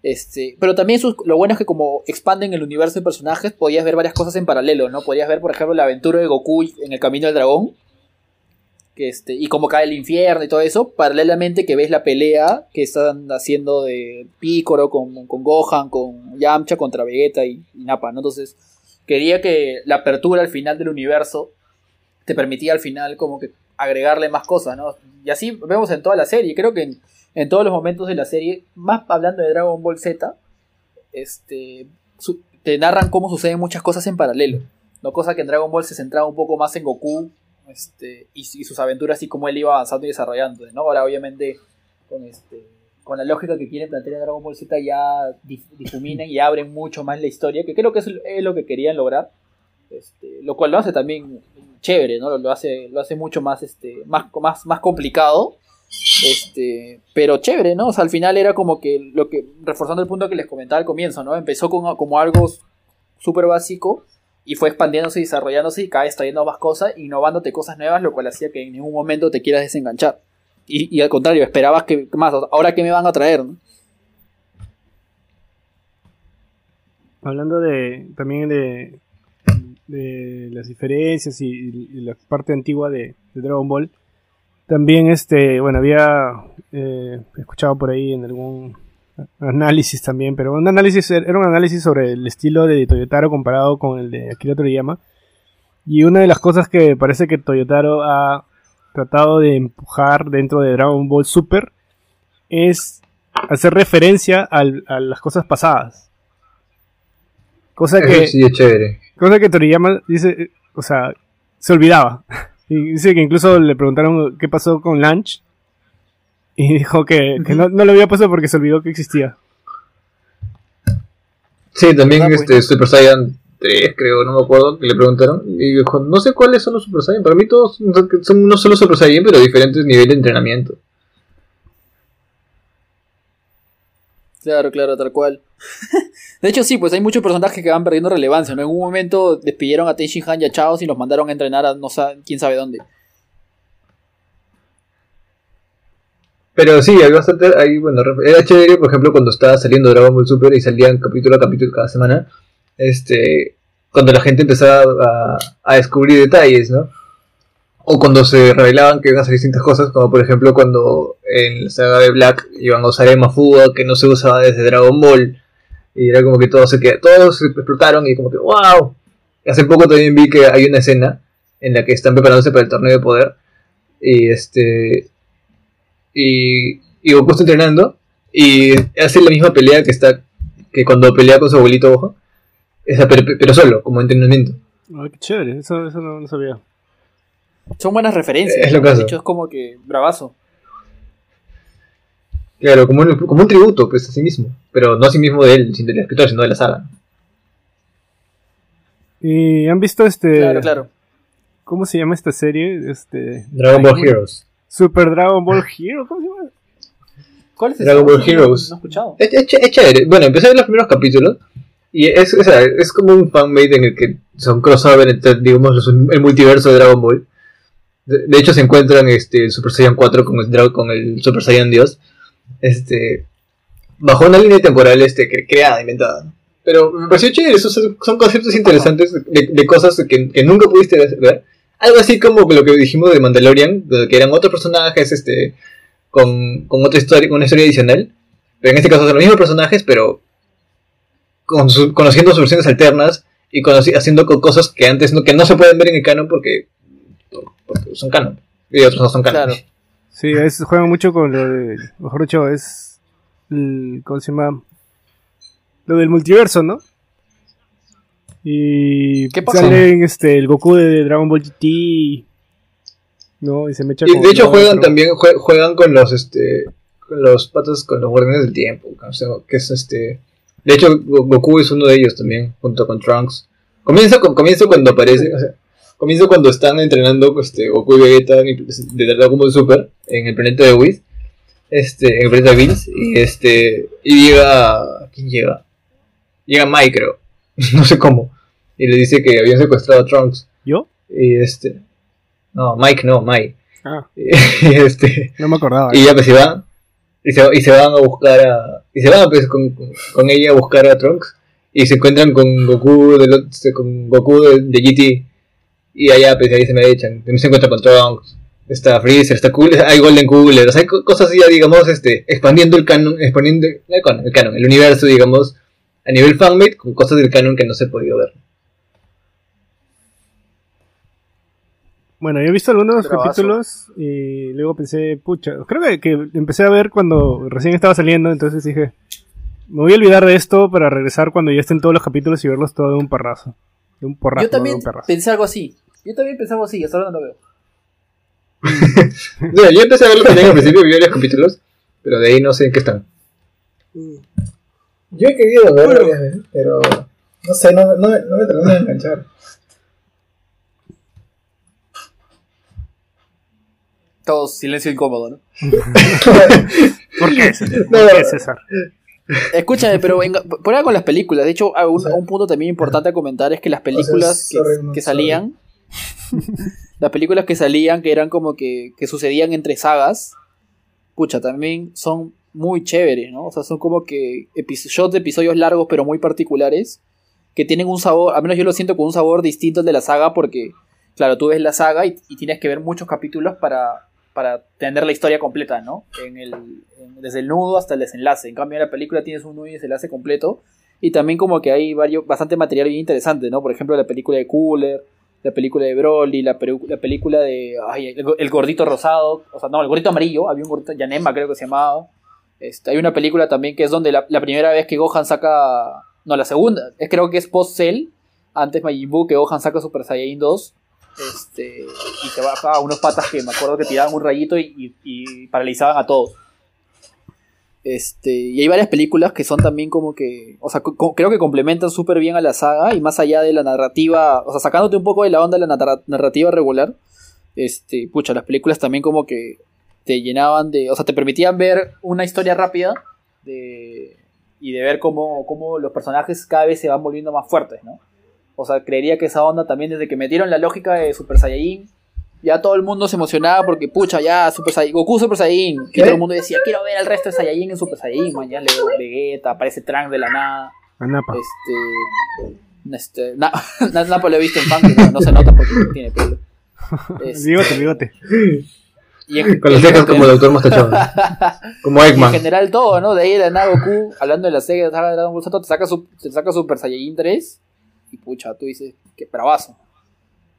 Este, pero también lo bueno es que como expanden el universo de personajes, podías ver varias cosas en paralelo, ¿no? Podías ver, por ejemplo, la aventura de Goku en el camino del dragón. Este, y cómo cae el infierno y todo eso, paralelamente que ves la pelea que están haciendo de Piccolo con, con Gohan, con Yamcha contra Vegeta y, y Nappa, ¿no? Entonces, quería que la apertura al final del universo te permitía al final como que agregarle más cosas, ¿no? Y así vemos en toda la serie, creo que en, en todos los momentos de la serie, más hablando de Dragon Ball Z, este, te narran cómo suceden muchas cosas en paralelo, ¿no? Cosa que en Dragon Ball se centraba un poco más en Goku este, y, sus aventuras y cómo él iba avanzando y desarrollando, ¿no? Ahora obviamente con este con la lógica que quieren plantear en Dragon Ball Z ya dif- difuminan y abren mucho más la historia, que creo que es, lo que querían lograr. Este, lo cual lo hace también chévere, ¿no? Lo hace, lo hace mucho más, este, más, más, más complicado. Este, pero chévere, ¿no? O sea, al final era como que lo que, reforzando el punto que les comentaba al comienzo, ¿no? Empezó con, como algo súper básico y fue expandiéndose y desarrollándose y cada vez trayendo más cosas, innovándote cosas nuevas, lo cual hacía que en ningún momento te quieras desenganchar. Y, y al contrario, esperabas que más, ahora que me van a traer, ¿no? Hablando de también de, de las diferencias y, la parte antigua de Dragon Ball, también este, bueno, había eh, escuchado por ahí en algún análisis también, pero un análisis era un análisis sobre el estilo de Toyotaro comparado con el de Akira Toriyama. Y una de las cosas que parece que Toyotaro ha tratado de empujar dentro de Dragon Ball Super es hacer referencia al- a las cosas pasadas. Cosa que, sí es chévere. cosa que Toriyama dice, o sea, se olvidaba. Y dice que incluso le preguntaron qué pasó con Lunch. Y dijo que, que no, no lo había pasado porque se olvidó que existía. Sí, también Ah, pues. este Super Saiyan 3, creo, no me acuerdo, que le preguntaron. Y dijo, no sé cuáles son los Super Saiyan. Para mí todos son no solo Super Saiyan, pero diferentes niveles de entrenamiento. Claro, claro, tal cual. de hecho, sí, pues hay muchos personajes que van perdiendo relevancia. ¿no? En un momento despidieron a Tenshin Han y a Chaos y los mandaron a entrenar a no sa- quién sabe dónde. Pero sí, hay bastante, hay, bueno, era chévere, por ejemplo, cuando estaba saliendo Dragon Ball Super y salían capítulo a capítulo cada semana, este, cuando la gente empezaba a, descubrir detalles, ¿no? O cuando se revelaban que iban a hacer distintas cosas, como por ejemplo cuando en la saga de Black iban a usar Emma Fuga, que no se usaba desde Dragon Ball, y era como que todos se qued- todos se explotaron y como que ¡wow! Y hace poco también vi que hay una escena en la que están preparándose para el torneo de poder, y este y, y Goku está entrenando y hace la misma pelea que está que cuando pelea con su abuelito Gohan esa, pero, pero solo como entrenamiento Ay, qué chévere, eso, eso no, no sabía. Son buenas referencias. Es lo que. De hecho, es como que bravazo. Claro como un, como un tributo pues a sí mismo pero no a sí mismo de él sino del escritor sino de la saga ¿Y han visto este... Claro, claro. ¿Cómo se llama esta serie? Este... Dragon Ball Heroes Super Dragon Ball Hero, ¿cómo se llama? ¿Cuál es? Dragon Ball Heroes. No he escuchado. es, es es chévere bueno empecé a ver los primeros capítulos Y es, o sea, es como un fanmade en el que son crossover entre, digamos, los- el multiverso de Dragon Ball. De, de hecho, se encuentran este, Super Saiyan 4 con el, con el Super Saiyan Dios. Este, bajo una línea temporal este, creada, inventada. Pero me pareció chévere, esos son, conceptos interesantes de, de cosas que, que nunca pudiste ver. Algo así como lo que dijimos de Mandalorian, que eran otros personajes este, con, con otra historia, una historia adicional. Pero en este caso son los mismos personajes, pero con su- conociendo sus versiones alternas y conoci- haciendo co- cosas que antes no, que no se pueden ver en el canon porque, por- porque son canon. Y otros no son canon. Claro. Sí, es, juegan mucho con lo de. Mejor dicho, es. el- ¿Cómo se llama? Lo del multiverso, ¿no? Y. ¿Qué pasa? Salen este, el Goku de Dragon Ball GT. ¿No? Y se me echa Y con de hecho juegan otro. también, jue- juegan con los este con los patos, con los guardianes del tiempo, o sea, que es este de hecho Go- Goku es uno de ellos también, junto con Trunks. Comienza con, comienza cuando aparece, o sea, comienza cuando están entrenando este Goku y Vegeta de Dragon Ball Super en el planeta de Whis, este, en el planeta de Bills, y este, y llega, ¿quién llega? Llega Mike creo, no sé cómo, y le dice que habían secuestrado a Trunks, ¿Yo? y este, no, Mike no, Mike. Ah, Y este, no me acordaba. y ya pues se van y se, y se van a buscar a y se van pues con, con- ella a buscar a Trunks y se encuentran con Goku del ot- se- con Goku de, de GT y allá pues ahí se me echan. También se encuentra con Trunks está Freezer está Cooler hay Golden Cooler. O sea hay co- cosas ya digamos este expandiendo el canon expandiendo el canon, el canon, el universo digamos a nivel fanmade con cosas del canon que no se ha podido ver. Bueno, yo he visto algunos capítulos y luego pensé, pucha, creo que, que empecé a ver cuando recién estaba saliendo, entonces dije, me voy a olvidar de esto para regresar cuando ya estén todos los capítulos y verlos todos de un parrazo. De un porrazo, Yo no de también un pensé algo así. Yo también pensé algo así, hasta ahora no lo veo. O sea, yo empecé a verlo también al principio vi varios capítulos pero de ahí no sé en qué están Yo he querido ver varias veces, pero no sé, no, no, me- no me termina de enganchar. Todo silencio incómodo, ¿no? ¿Por qué, César? No, ¿Por qué, no. César? Escúchame, pero venga, por ahí con las películas. De hecho, a un, un punto también importante a comentar es que las películas que, sorry, no, que sorry. las películas que salían, que eran como que, que sucedían entre sagas, pucha, también son muy chéveres, ¿no? O sea, son como que shots de episodios largos pero muy particulares, que tienen un sabor, al menos yo lo siento con un sabor distinto al de la saga, porque, claro, tú ves la saga y, tienes que ver muchos capítulos para, para tener la historia completa, ¿no? En el, desde el nudo hasta el desenlace. En cambio, en la película tienes un nudo y desenlace completo. Y también como que hay varios, bastante material bien interesante, ¿no? Por ejemplo, la película de Cooler, la película de Broly, la, película de el, gordito rosado, o sea, no, el gordito amarillo, había un gordito, Yanema creo que se llamaba. Este, hay una película también que es donde la, primera vez que Gohan saca, no, la segunda, es, creo que es post Cell, antes Majin Buu, que Gohan saca Super Saiyan 2, este, y se baja a unos patas que me acuerdo que tiraban un rayito y paralizaban a todos. Este, y hay varias películas que son también como que, o sea, creo que complementan súper bien a la saga y más allá de la narrativa, o sea, sacándote un poco de la onda de la narra- narrativa regular, este, pucha, las películas también como que te llenaban de, o sea, te permitían ver una historia rápida de, y de ver cómo, cómo los personajes cada vez se van volviendo más fuertes, ¿no? O sea, creería que esa onda también desde que metieron la lógica de Super Saiyajin, ya todo el mundo se emocionaba porque, pucha, ya, Super Saiyajin, Goku Super Saiyajin. Y todo el mundo decía, quiero ver al resto de Saiyajin en Super Saiyajin, man. Ya le veo Vegeta, aparece Trunks de la nada. Anapa. Este. Este. Na, na- Napa lo he visto en fan, no, se nota porque no tiene pelo. Este, Bigote, bigote. y en- con las cejas como Doctor Mostachón como y en Eggman general todo, ¿no? De ahí de la nada Goku, hablando de la Sega saga de Dragon Ball Z, te saca, su, te saca Super Saiyajin 3 y pucha, tú dices, qué bravazo.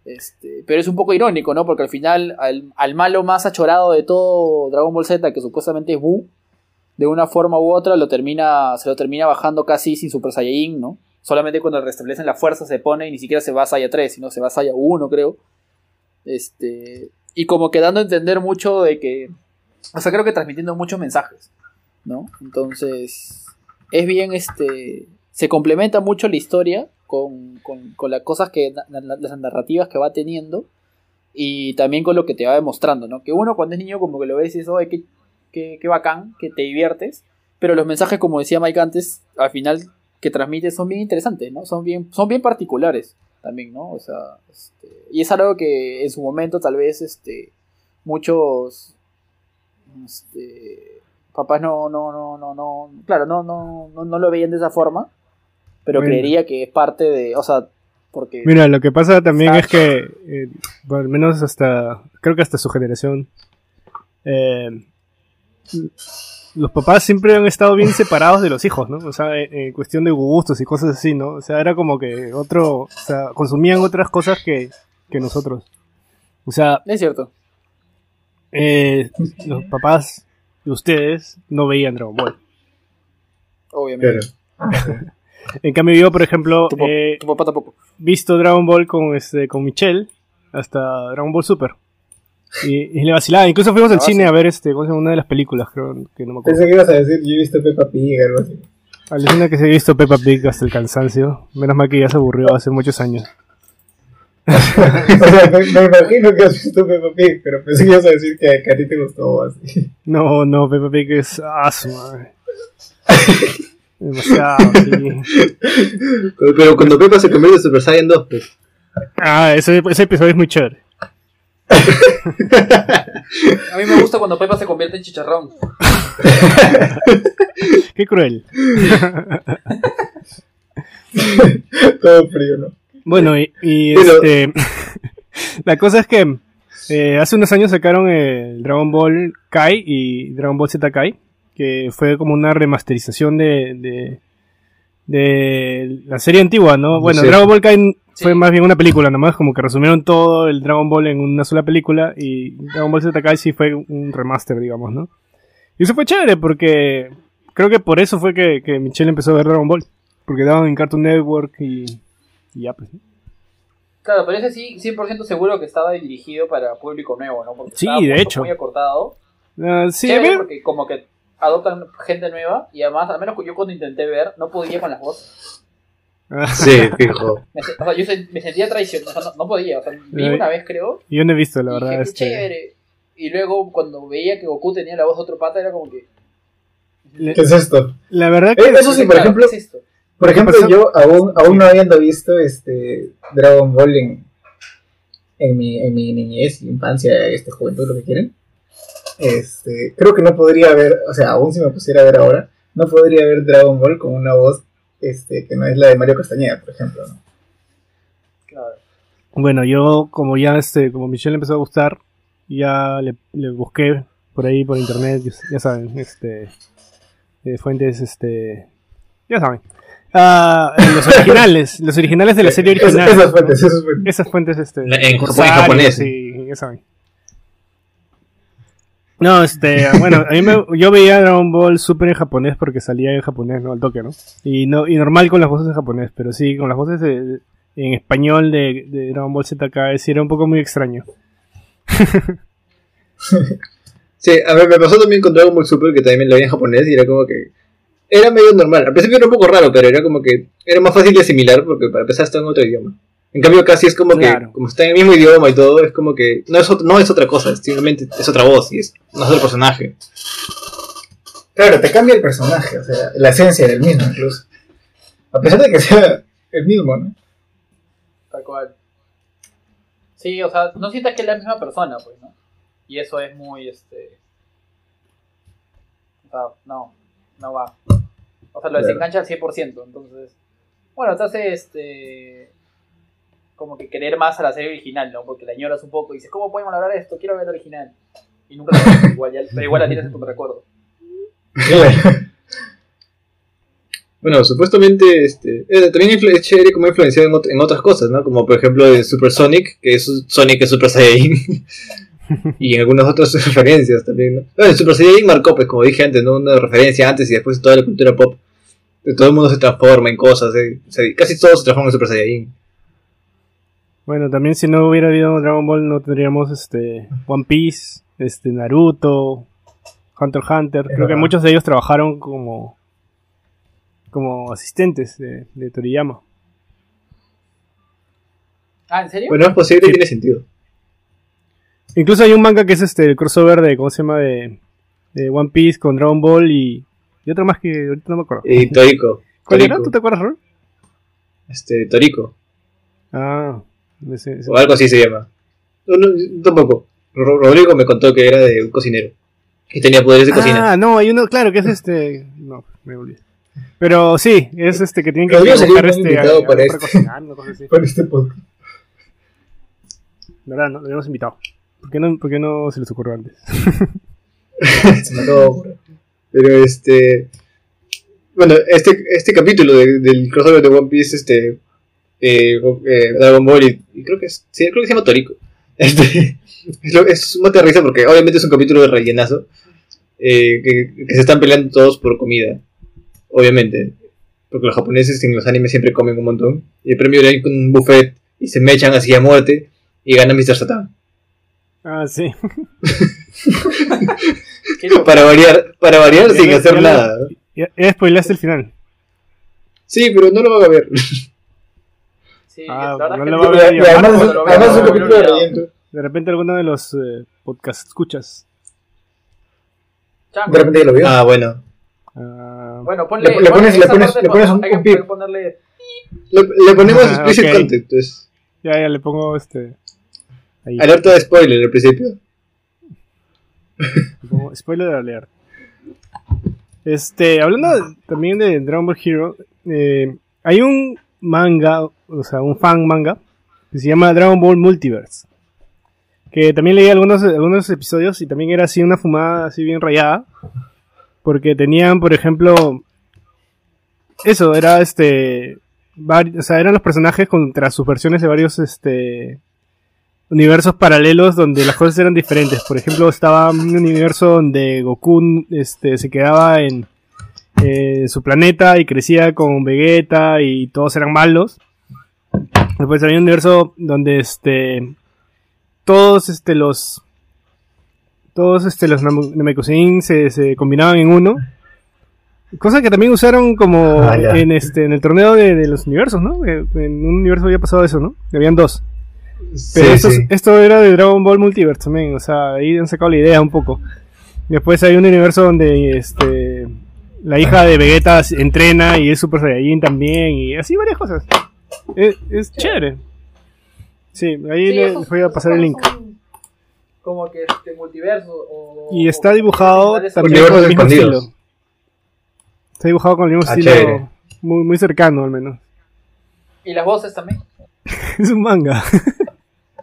Este, pero es un poco irónico, ¿no? Porque al final, al, al malo más achorado de todo Dragon Ball Z, que supuestamente es Buu, de una forma u otra lo termina, se lo termina bajando casi sin Super Saiyajin, ¿no? Solamente cuando restablecen la fuerza se pone y ni siquiera se va a Saiya 3, sino se va a Saiya 1, creo. Este, y como que dando a entender mucho de que, o sea, creo que transmitiendo muchos mensajes, ¿no? Entonces, es bien, este, se complementa mucho la historia con, con, las cosas que, las narrativas que va teniendo y también con lo que te va demostrando, ¿no? Que uno cuando es niño como que lo ves y dices, oye, qué, qué, qué bacán, que te diviertes, pero los mensajes, como decía Mike antes, al final que transmite son bien interesantes, ¿no? Son bien, son bien particulares también, ¿no? O sea, este, y es algo que en su momento tal vez este, muchos este, papás no, no, no, no, no, claro, no, no, no, no lo veían de esa forma, pero Bueno. creería que es parte de, o sea, porque... Mira, lo que pasa también es que, eh, bueno, al menos hasta, creo que hasta su generación, eh, los papás siempre han estado bien separados de los hijos, ¿no? O sea, en, en cuestión de gustos y cosas así, ¿no? O sea, era como que otro, o sea, consumían otras cosas que, que nosotros. O sea, Es cierto. eh, los papás de ustedes no veían Dragon Ball. Obviamente. Claro. En cambio yo, por ejemplo, Tu, papá tampoco. visto Dragon Ball con este con Michelle hasta Dragon Ball Super. Y, y le vacilaba. Incluso fuimos al Ah, cine a ver este, una de las películas, creo que no me acuerdo. Pensé que ibas a decir, yo he visto Peppa Pig, algo así. Alucina que se ha visto Peppa Pig hasta el cansancio. Menos mal que ya se aburrió hace muchos años. o sea, me, me imagino que has visto Peppa Pig, pero pensé que ibas a decir que, que a ti te gustó así. No, no, Peppa Pig es madre. Demasiado, sí. Pero, pero cuando Pepa se convierte en Super Saiyan 2, pues. Ah, ese, ese episodio es muy chévere. A mí me gusta cuando Pepa se convierte en chicharrón. Qué cruel. Todo frío, ¿no? Bueno, y, y, Pero- este. la cosa es que eh, hace unos años sacaron el Dragon Ball Kai y Dragon Ball Z Kai, que fue como una remasterización de, de, de la serie antigua, ¿no? Bueno, Sí. Dragon Ball Kai fue Sí. más bien una película, nomás como que resumieron todo el Dragon Ball en una sola película y Dragon Ball Z Kai sí fue un remaster, digamos, ¿no? Y eso fue chévere porque creo que por eso fue que, que Michelle empezó a ver Dragon Ball, porque daban en Cartoon Network y, y ya, pues. Claro, pero ese sí, 100% seguro que estaba dirigido para público nuevo, ¿no? Porque Sí, de hecho. muy acortado. Ah, sí, Chévere porque como que adoptan gente nueva y además, al menos yo cuando intenté ver, no podía con las voces. Sí, fijo. Me, o sea, yo se- me sentía traicionado, o sea, no, no podía. O sea, vi Eh, una vez creo Yo no he visto, la y verdad. dije, Este, chévere. Y luego cuando veía que Goku tenía la voz de otro pata era como que... le- ¿Qué es esto? la verdad que. Eh, eso sí, por Claro, ejemplo, ¿qué es esto? Por ¿Qué ejemplo, pasó? yo aún, aún no habiendo visto este Dragon Ball en, en, mi, en mi niñez, infancia, este, juventud, lo que quieren, este, creo que no podría ver, o sea, aún si me pusiera a ver ahora, no podría ver Dragon Ball con una voz este, que no es la de Mario Castañeda, por ejemplo. ¿no? Claro. Bueno, yo, como ya, este, como Michelle empezó a gustar, ya le, le busqué por ahí, por internet, ya, ya saben, este. eh, fuentes, este. Ya saben. Ah, los originales, los originales de la serie Es- original. esas fuentes, esas fuentes. Esas fuentes, este. En- japonés. Sí, ya saben. No, este, bueno, a mí me, yo veía Dragon Ball Super en japonés porque salía en japonés, ¿no? Al toque, ¿no? Y no, y normal con las voces en japonés, pero sí, con las voces de- en español de, de Dragon Ball ZK sí era un poco muy extraño. Sí, a ver, me pasó también con Dragon Ball Super, que también lo vi en japonés y era como que. Era medio normal. Al principio era un poco raro, pero era como que. Era más fácil de asimilar porque para empezar está en otro idioma. En cambio, casi es como Claro. que. Como está en el mismo idioma y todo, es como que. No es, ot- no es otra cosa, es simplemente es otra voz y es, no es otro personaje. Claro, te cambia el personaje, o sea, la esencia del mismo incluso. A pesar de que sea el mismo, ¿no? Tal cual. Sí, o sea, no sientas que es la misma persona, pues, ¿no? Y eso es muy, este... O sea, no, no va. O sea, lo Claro. desengancha al 100%, entonces... Bueno, te hace, este... Como que querer más a la serie original, ¿no? Porque la añoras un poco y dices, ¿cómo podemos hablar de esto? Quiero ver la original. Y nunca la ves, igual, ya- pero igual la tienes en tu recuerdo. Bueno, supuestamente, este, eh, también es chévere como influenciado en, ot- en otras cosas, ¿no? Como por ejemplo en Super Sonic, que es Sonic es Super Saiyajin. y en algunas otras referencias también, ¿no? Bueno, Super Saiyajin marcó, pues como dije antes, ¿no? Una referencia antes y después de toda la cultura pop. De todo el mundo se transforma en cosas, ¿eh? O sea, casi todos se transforman en Super Saiyajin. Bueno, también si no hubiera habido Dragon Ball no tendríamos este One Piece, este Naruto, Hunter x Hunter. Creo que muchos de ellos trabajaron como como asistentes de, de Toriyama. Ah, ¿en serio? Bueno, es posible y Sí. tiene sentido. Incluso hay un manga que es este el crossover de ¿cómo se llama? de, de One Piece con Dragon Ball y, y otro más que ahorita no me acuerdo. Y Toriko. ¿Cuál era? Torico. ¿Tú te acuerdas, Rol? Este, Torico. Ah, ese, ese. O algo así se llama. No, no, tampoco. Ro- Rodrigo me contó que era de un cocinero. Y tenía poderes de cocina. Ah, no, hay uno, claro, que es este. No, me olvidé. Pero sí, es este que tienen que buscar este. a- para a- este. cocinar, así. Para este podcast. La verdad, no, lo hemos invitado. ¿Por qué no, por qué no se les ocurrió antes? Se ocurrir. Pero este. Bueno, este, este capítulo de- del crossover de One Piece, este. Eh, eh, Dragon Ball, y, y creo que es, sí, creo que se llama Torico. Este, es, lo- es un mate de risa porque obviamente es un capítulo de rellenazo. eh, que, que se están peleando todos por comida. Obviamente. Porque los japoneses en los animes siempre comen un montón. Y el premio era ir con un buffet y se mechan así a muerte y gana Mr. Satan. Ah, sí. Para variar, para variar Ya sin hacer ya nada. Ya, ya spoilaste el final. Sí, pero no lo van a ver. Sí, Ah, la no lo va a ver además, un capítulo de relleno. De repente alguno de los eh, podcast escuchas. Chango. De repente ya lo vio. Ah, bueno. Ah, Bueno, ponle, Le- pones- le pones- le pones un- hay que un pip. ponerle Le, le ponemos Ah, explicit content, pues. ya, ya le pongo este. Ahí. Alerta de spoiler al principio. spoiler alert. Este, hablando de- también de Dragon Ball Hero, eh, hay un manga, o sea, un fan manga, que se llama Dragon Ball Multiverse. Que también leí algunos, algunos episodios y también era así una fumada así bien rayada. Porque tenían, por ejemplo, eso, era este, o sea, eran los personajes contra sus versiones de varios, este, universos paralelos donde las cosas eran diferentes. Por ejemplo, estaba un universo donde Goku este, se quedaba en eh, su planeta y crecía con Vegeta y todos eran malos. Después había un universo donde este todos este los todos este los se, se combinaban en uno. Cosa que también usaron como Ah, en este en el torneo de, de los universos, ¿no? Eh, En un universo había pasado eso, ¿no? Habían dos. Pero esto, esto era de Dragon Ball Multiverse también, o sea, ahí han sacado la idea un poco. Después hay un universo donde este la hija de Vegeta entrena y es Super Saiyajin también, y así varias cosas. Es, es chévere. Sí, ahí Sí, le- esos- voy a pasar el link. Como que este multiverso o, Y está dibujado también con el mismo estilo. Está dibujado con el mismo Ah, estilo, muy, muy cercano al menos. Y las voces también. Es un manga.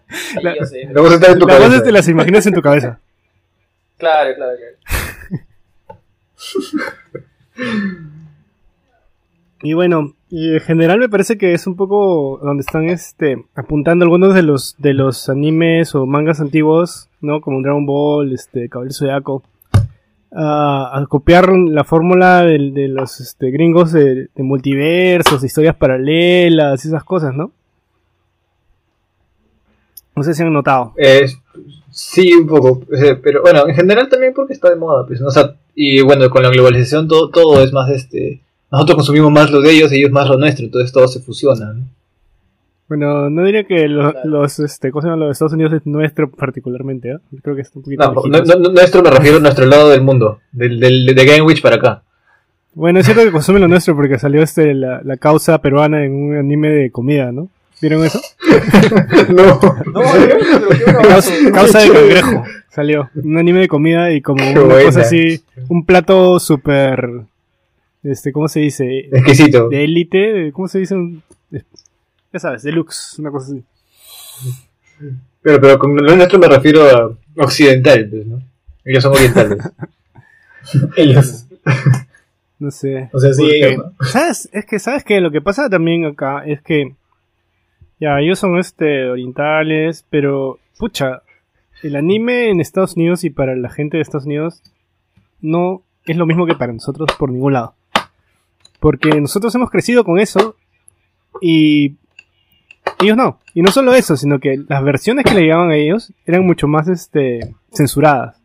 Sí, La- yo sé. Luego está en tu Las cabeza. voces te las imaginas en tu cabeza. Claro, claro, claro. Y bueno, en general me parece que es un poco donde están este apuntando algunos de los de los animes o mangas antiguos, ¿no? Como Dragon Ball, este Caballero Zodiaco, a, a copiar la fórmula del- de, los este, gringos de, de multiversos, historias paralelas y esas cosas, ¿no? No sé si han notado. Eh, sí, un poco. eh, Pero bueno, en general también porque está de moda. Pues, ¿no? o sea, y bueno, con la globalización todo, todo es más este. Nosotros consumimos más lo de ellos, ellos más lo nuestro, entonces todo se fusiona. ¿no? Bueno, no diría que lo- Claro. los este, ¿cómo se llama? los Estados Unidos es nuestro particularmente, ¿eh? Creo que está un poquito No, nuestro me refiero a nuestro lado del mundo, del, del, de Game Witch para acá. Bueno, es cierto que consumen lo nuestro porque salió este la, la causa peruana en un anime de comida, ¿no? ¿Vieron eso? no. No. Causa, causa de cangrejo. Salió. Un anime de comida y como Qué una buena. cosa así, un plato súper, este, ¿cómo se dice? Exquisito. De élite, ¿cómo se dice? Ya sabes, deluxe, una cosa así. Pero, pero con lo nuestro me refiero a occidental, pues, ¿no? Ellos son orientales. Ellos. No sé. O sea, sí, Porque- ellos, ¿no? ¿Sabes? Es que, ¿sabes qué? Lo que pasa también acá es que, ya, ellos son, este, orientales, pero, pucha, el anime en Estados Unidos y para la gente de Estados Unidos no es lo mismo que para nosotros por ningún lado. Porque nosotros hemos crecido con eso y ellos no. Y no solo eso, sino que las versiones que le llegaban a ellos eran mucho más, este, censuradas.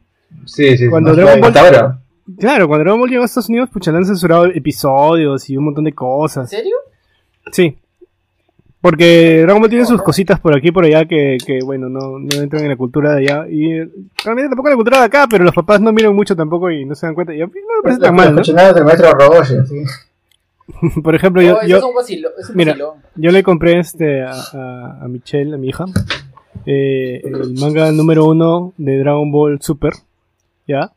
Sí, sí. Cuando Dragon Ball- ahora. Claro, cuando Dragon Ball llegó a Estados Unidos, pucha, le han censurado episodios y un montón de ¿En cosas. serio? Sí. Porque Dragon Ball tiene sus cositas por aquí y por allá que, que, bueno, no, no entran en la cultura de allá. Y eh, realmente tampoco en la cultura de acá, pero los papás no miran mucho tampoco y no se dan cuenta. Y a mí no me parece tan mal, ¿no? del maestro Roche, sí. Por ejemplo, No, yo, yo, es un vacilo, es un Mira. yo le compré este a, a, a Michelle, a mi hija, eh, el manga número uno de Dragon Ball Super, ¿ya?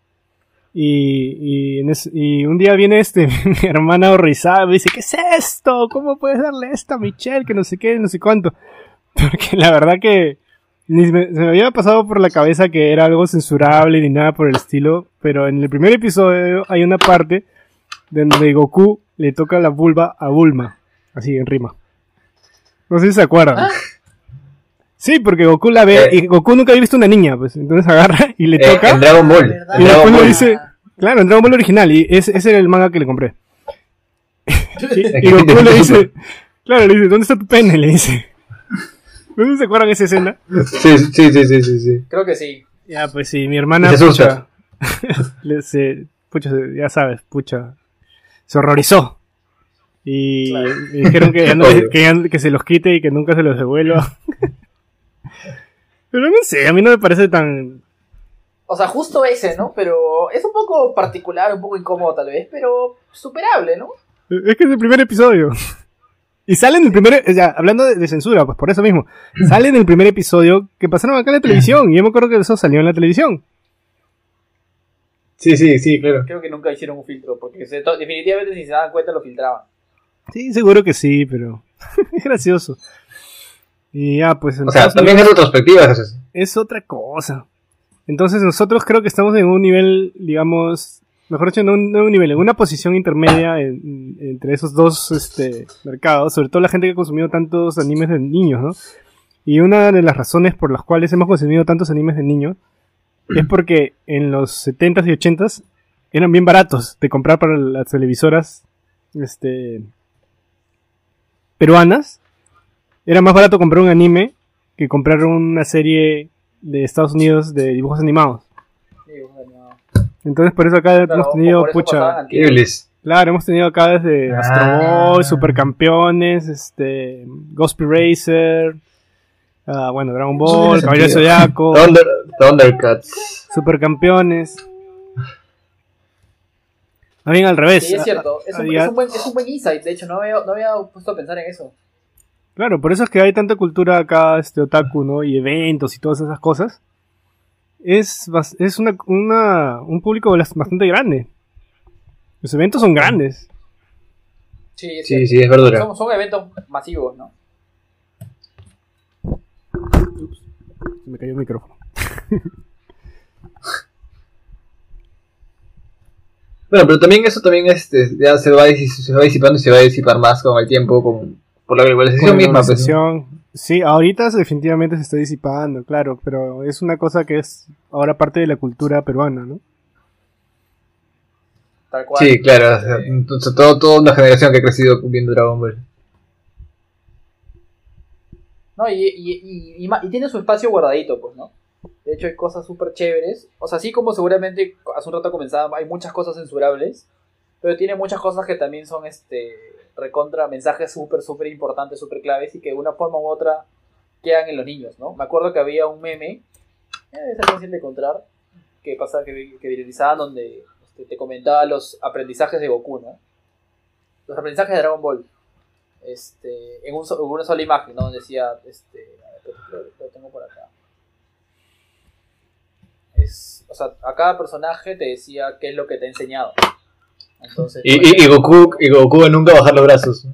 Y, y, en es- y un día viene este, mi hermana horrorizada, me dice, ¿qué es esto? ¿Cómo puedes darle esto a Michelle? Que no sé qué, no sé cuánto. Porque la verdad que ni se me, había pasado por la cabeza que era algo censurable ni nada por el estilo, pero en el primer episodio hay una parte donde Goku le toca la vulva a Bulma, así en rima. No sé si se acuerdan. ¿Ah? Sí, porque Goku la ve Eh. y Goku nunca había visto una niña, pues entonces agarra y le Eh, toca. en Dragon Ball. Y Dragon después le Ball. dice, claro, en Dragon Ball original, y ese, ese era el manga que le compré. Y, y Goku le dice, claro, le dice, ¿dónde está tu pene? Le dice. ¿No se acuerdan de esa escena? Sí, sí, sí, sí, sí, sí. Creo que sí. Ya, pues sí, mi hermana, se pucha, le- se- pucha, ya sabes, pucha, se horrorizó. Y Claro. dijeron que, ya no- Obvio. que, ya- que se los quite y que nunca se los devuelva. Pero no sé, a mí no me parece tan... O sea, justo ese, ¿no? Pero es un poco particular, un poco incómodo tal vez, pero superable, ¿no? Es que es el primer episodio. Y sale en el primer, o sea, hablando de, de censura, pues por eso mismo, sale en el primer episodio que pasaron acá en la televisión, y yo me acuerdo que eso salió en la televisión. Sí, sí, sí, claro. Creo que nunca hicieron un filtro, porque se definitivamente si se daban cuenta lo filtraban. Sí, seguro que sí, pero es gracioso. Y ya, pues en O sea, también es retrospectiva. eso es- es otra cosa. Entonces nosotros creo que estamos en un nivel, digamos, mejor dicho, no un, no un nivel, en una posición intermedia en- entre esos dos este, mercados, sobre todo la gente que ha consumido tantos animes de niños, ¿no? Y una de las razones por las cuales hemos consumido tantos animes de niños es porque en los 70s y 80s eran bien baratos de comprar para las televisoras este, peruanas. Era más barato comprar un anime que comprar una serie de Estados Unidos de dibujos animados. Sí, bueno, Entonces por eso acá claro, hemos tenido, pucha, claro, hemos tenido acá desde Ah. Astro Boy, Supercampeones, este, Ghost Racer, ah, bueno, Dragon Ball, Caballero sentido. Zodiaco, Thunder, Thundercats. Supercampeones. Más bien al revés. Sí, es cierto. Es un, es un buen, es un buen insight, de hecho, no había, no había puesto a pensar en eso. Claro, por eso es que hay tanta cultura acá, este otaku, ¿no? Y eventos y todas esas cosas. Es, es una, una, un público bas- bastante grande. Los eventos son grandes. Sí, es Sí, sí, es verdura. Son, son eventos masivos, ¿no? Se me cayó el micrófono. Bueno, pero también eso también este, ya se va, se va disipando y se va a disipar más con el tiempo, con, por la globalización misma. Pues, ¿no? globalización. Sí, ahorita definitivamente se está disipando, claro, pero es una cosa que es ahora parte de la cultura peruana, ¿no? Tal cual. Sí, claro. o sea, entonces, todo, toda una generación que ha crecido viendo Dragon Ball. No, y, y, y, y tiene su espacio guardadito, pues, ¿no? De hecho, hay cosas súper chéveres. O sea, así como seguramente hace un rato comenzaba, hay muchas cosas censurables, pero tiene muchas cosas que también son, este, recontra mensajes súper, súper importantes, súper claves y que de una forma u otra quedan en los niños, ¿no? Me acuerdo que había un meme, eh, es fácil de encontrar, que pasa que, que viralizaban donde este, te comentaba los aprendizajes de Goku, ¿no? Los aprendizajes de Dragon Ball este, en, un en una sola imagen, ¿no? Donde decía, este, que lo tengo por acá. Es, o sea, a cada personaje te decía qué es lo que te ha enseñado. Entonces, Y, por y, Goku, y Goku nunca bajar los brazos.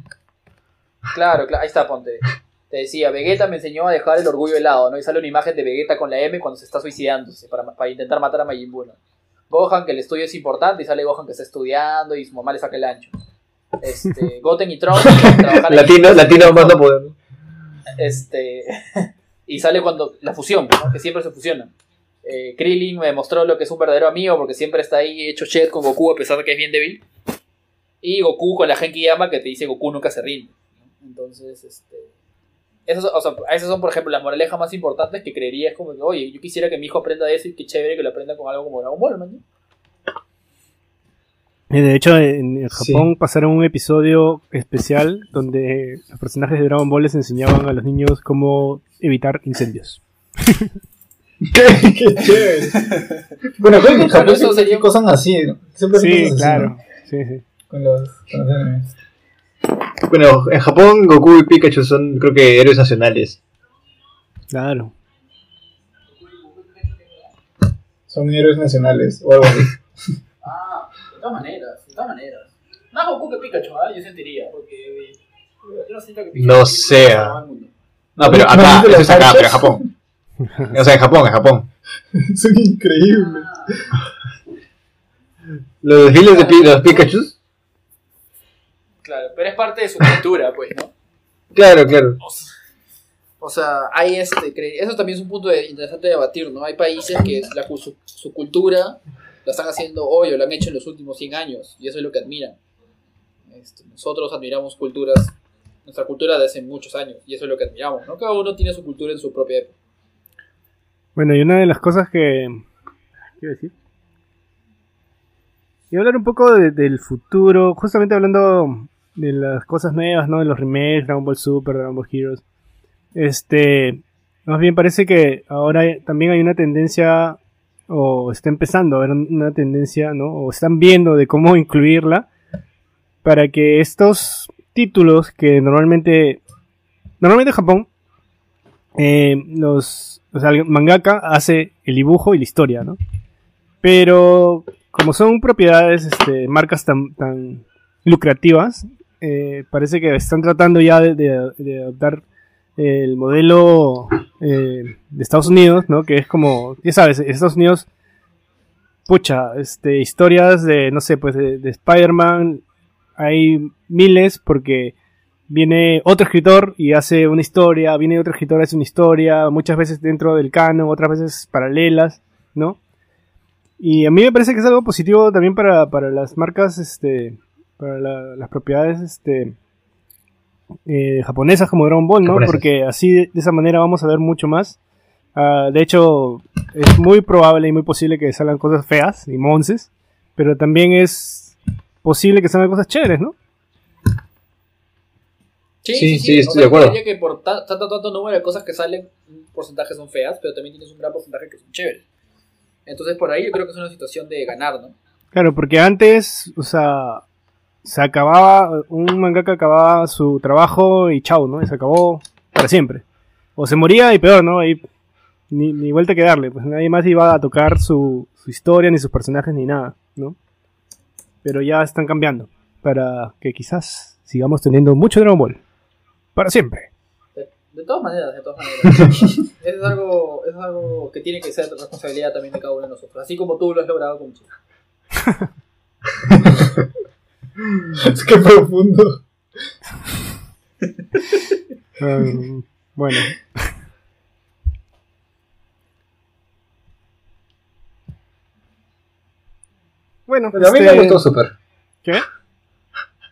Claro, claro, ahí está, ponte. Te decía, Vegeta me enseñó a dejar el orgullo de lado, ¿no? Y sale una imagen de Vegeta con la M cuando se está suicidándose para, para intentar matar a Majin Buu, ¿no? Gohan, que el estudio es importante, y sale Gohan que está estudiando y su mamá le saca el ancho. Este, Goten y Trunks Latino, latino más no poder. Este, y sale cuando la fusión, ¿no? que siempre se fusionan. Eh, Krillin me demostró lo que es un verdadero amigo porque siempre está ahí hecho shed con Goku a pesar de que es bien débil. Y Goku con la Genkiyama que te dice Goku nunca se rinde. ¿no? Entonces, este, esos, o sea, esas son, por ejemplo, las moralejas más importantes que creería es como que, oye, yo quisiera que mi hijo aprenda eso y qué chévere que lo aprenda con algo como Dragon Ball, man. Y de hecho, en Sí. Japón pasaron un episodio especial donde los personajes de Dragon Ball les enseñaban a los niños cómo evitar incendios. qué, qué chévere. Bueno, creo que en Japón eso sería- cosas así, ¿no? Siempre Sí, cosas así, claro. ¿no? Sí, sí. Con los, con los animes. Bueno, en Japón Goku y Pikachu son creo que héroes nacionales. Claro. Son héroes nacionales o algo así. Ah, de todas maneras, de todas maneras. Más Goku que Pikachu, ¿ah? yo sentiría, porque yo no siento que Pikachu No sea. No, pero ¿No acá, eso es acá, pero en Japón. O sea, en Japón, en Japón. Son increíbles. Los desfiles de Pi- los Pikachu. Claro, pero es parte de su cultura, pues, ¿no? Claro, claro. O sea, hay este, cre- eso también es un punto de- interesante de debatir, ¿no? Hay países que la, cu- su, su cultura la están haciendo hoy o la han hecho en los últimos 100 años y eso es lo que admiran. Este, nosotros admiramos culturas, nuestra cultura de hace muchos años y eso es lo que admiramos, ¿no? Cada uno tiene su cultura en su propia época. Bueno, y una de las cosas que. ¿Qué iba a decir? Y hablar un poco de- del futuro, justamente hablando de las cosas nuevas, ¿no? De los remakes, Dragon Ball Super, Dragon Ball Heroes. Este. Más bien parece que ahora también hay una tendencia, o está empezando a haber una tendencia, ¿no? O están viendo de cómo incluirla para que estos títulos que normalmente. Normalmente en Japón eh, los, o sea, el mangaka hace el dibujo y la historia, ¿no? Pero como son propiedades, este, marcas tan, tan lucrativas, eh, parece que están tratando ya de, adoptar el modelo eh, de Estados Unidos, ¿no? Que es como, ya sabes, Estados Unidos, pucha, este, historias de, no sé, pues de, de Spider-Man, hay miles porque viene otro escritor y hace una historia, viene otro escritor y hace una historia, muchas veces dentro del canon, otras veces paralelas, ¿no? Y a mí me parece que es algo positivo también para, para las marcas, este, para la- las propiedades, este, eh, japonesas como Dragon Ball, ¿no? Porque así de, de esa manera vamos a ver mucho más. Ah, de hecho, es muy probable y muy posible que salgan cosas feas y monces, pero también es posible que salgan cosas chéveres, ¿no? Sí, sí, O estoy sea, de acuerdo. que por ta- tanto, tanto número de cosas que salen, un porcentaje son feas, pero también tienes un gran porcentaje que son chéveres. Entonces, por ahí yo creo que es una situación de ganar, ¿no? Claro, porque antes, o sea, se acababa, un mangaka acababa su trabajo y chau, ¿no? Y se acabó para siempre. O se moría y peor, ¿no? Ahí ni, ni vuelta que darle, pues nadie más iba a tocar su, su historia, ni sus personajes, ni nada, ¿no? Pero ya están cambiando para que quizás sigamos teniendo mucho Dragon Ball. Para siempre. De, de todas maneras, de todas maneras. eso, es algo, es algo que tiene que ser responsabilidad también de cada uno de nosotros. Así como tú lo has logrado con Chico. Es que profundo. Um, bueno. Bueno, Pero a mí me este, gustó Super. ¿Qué?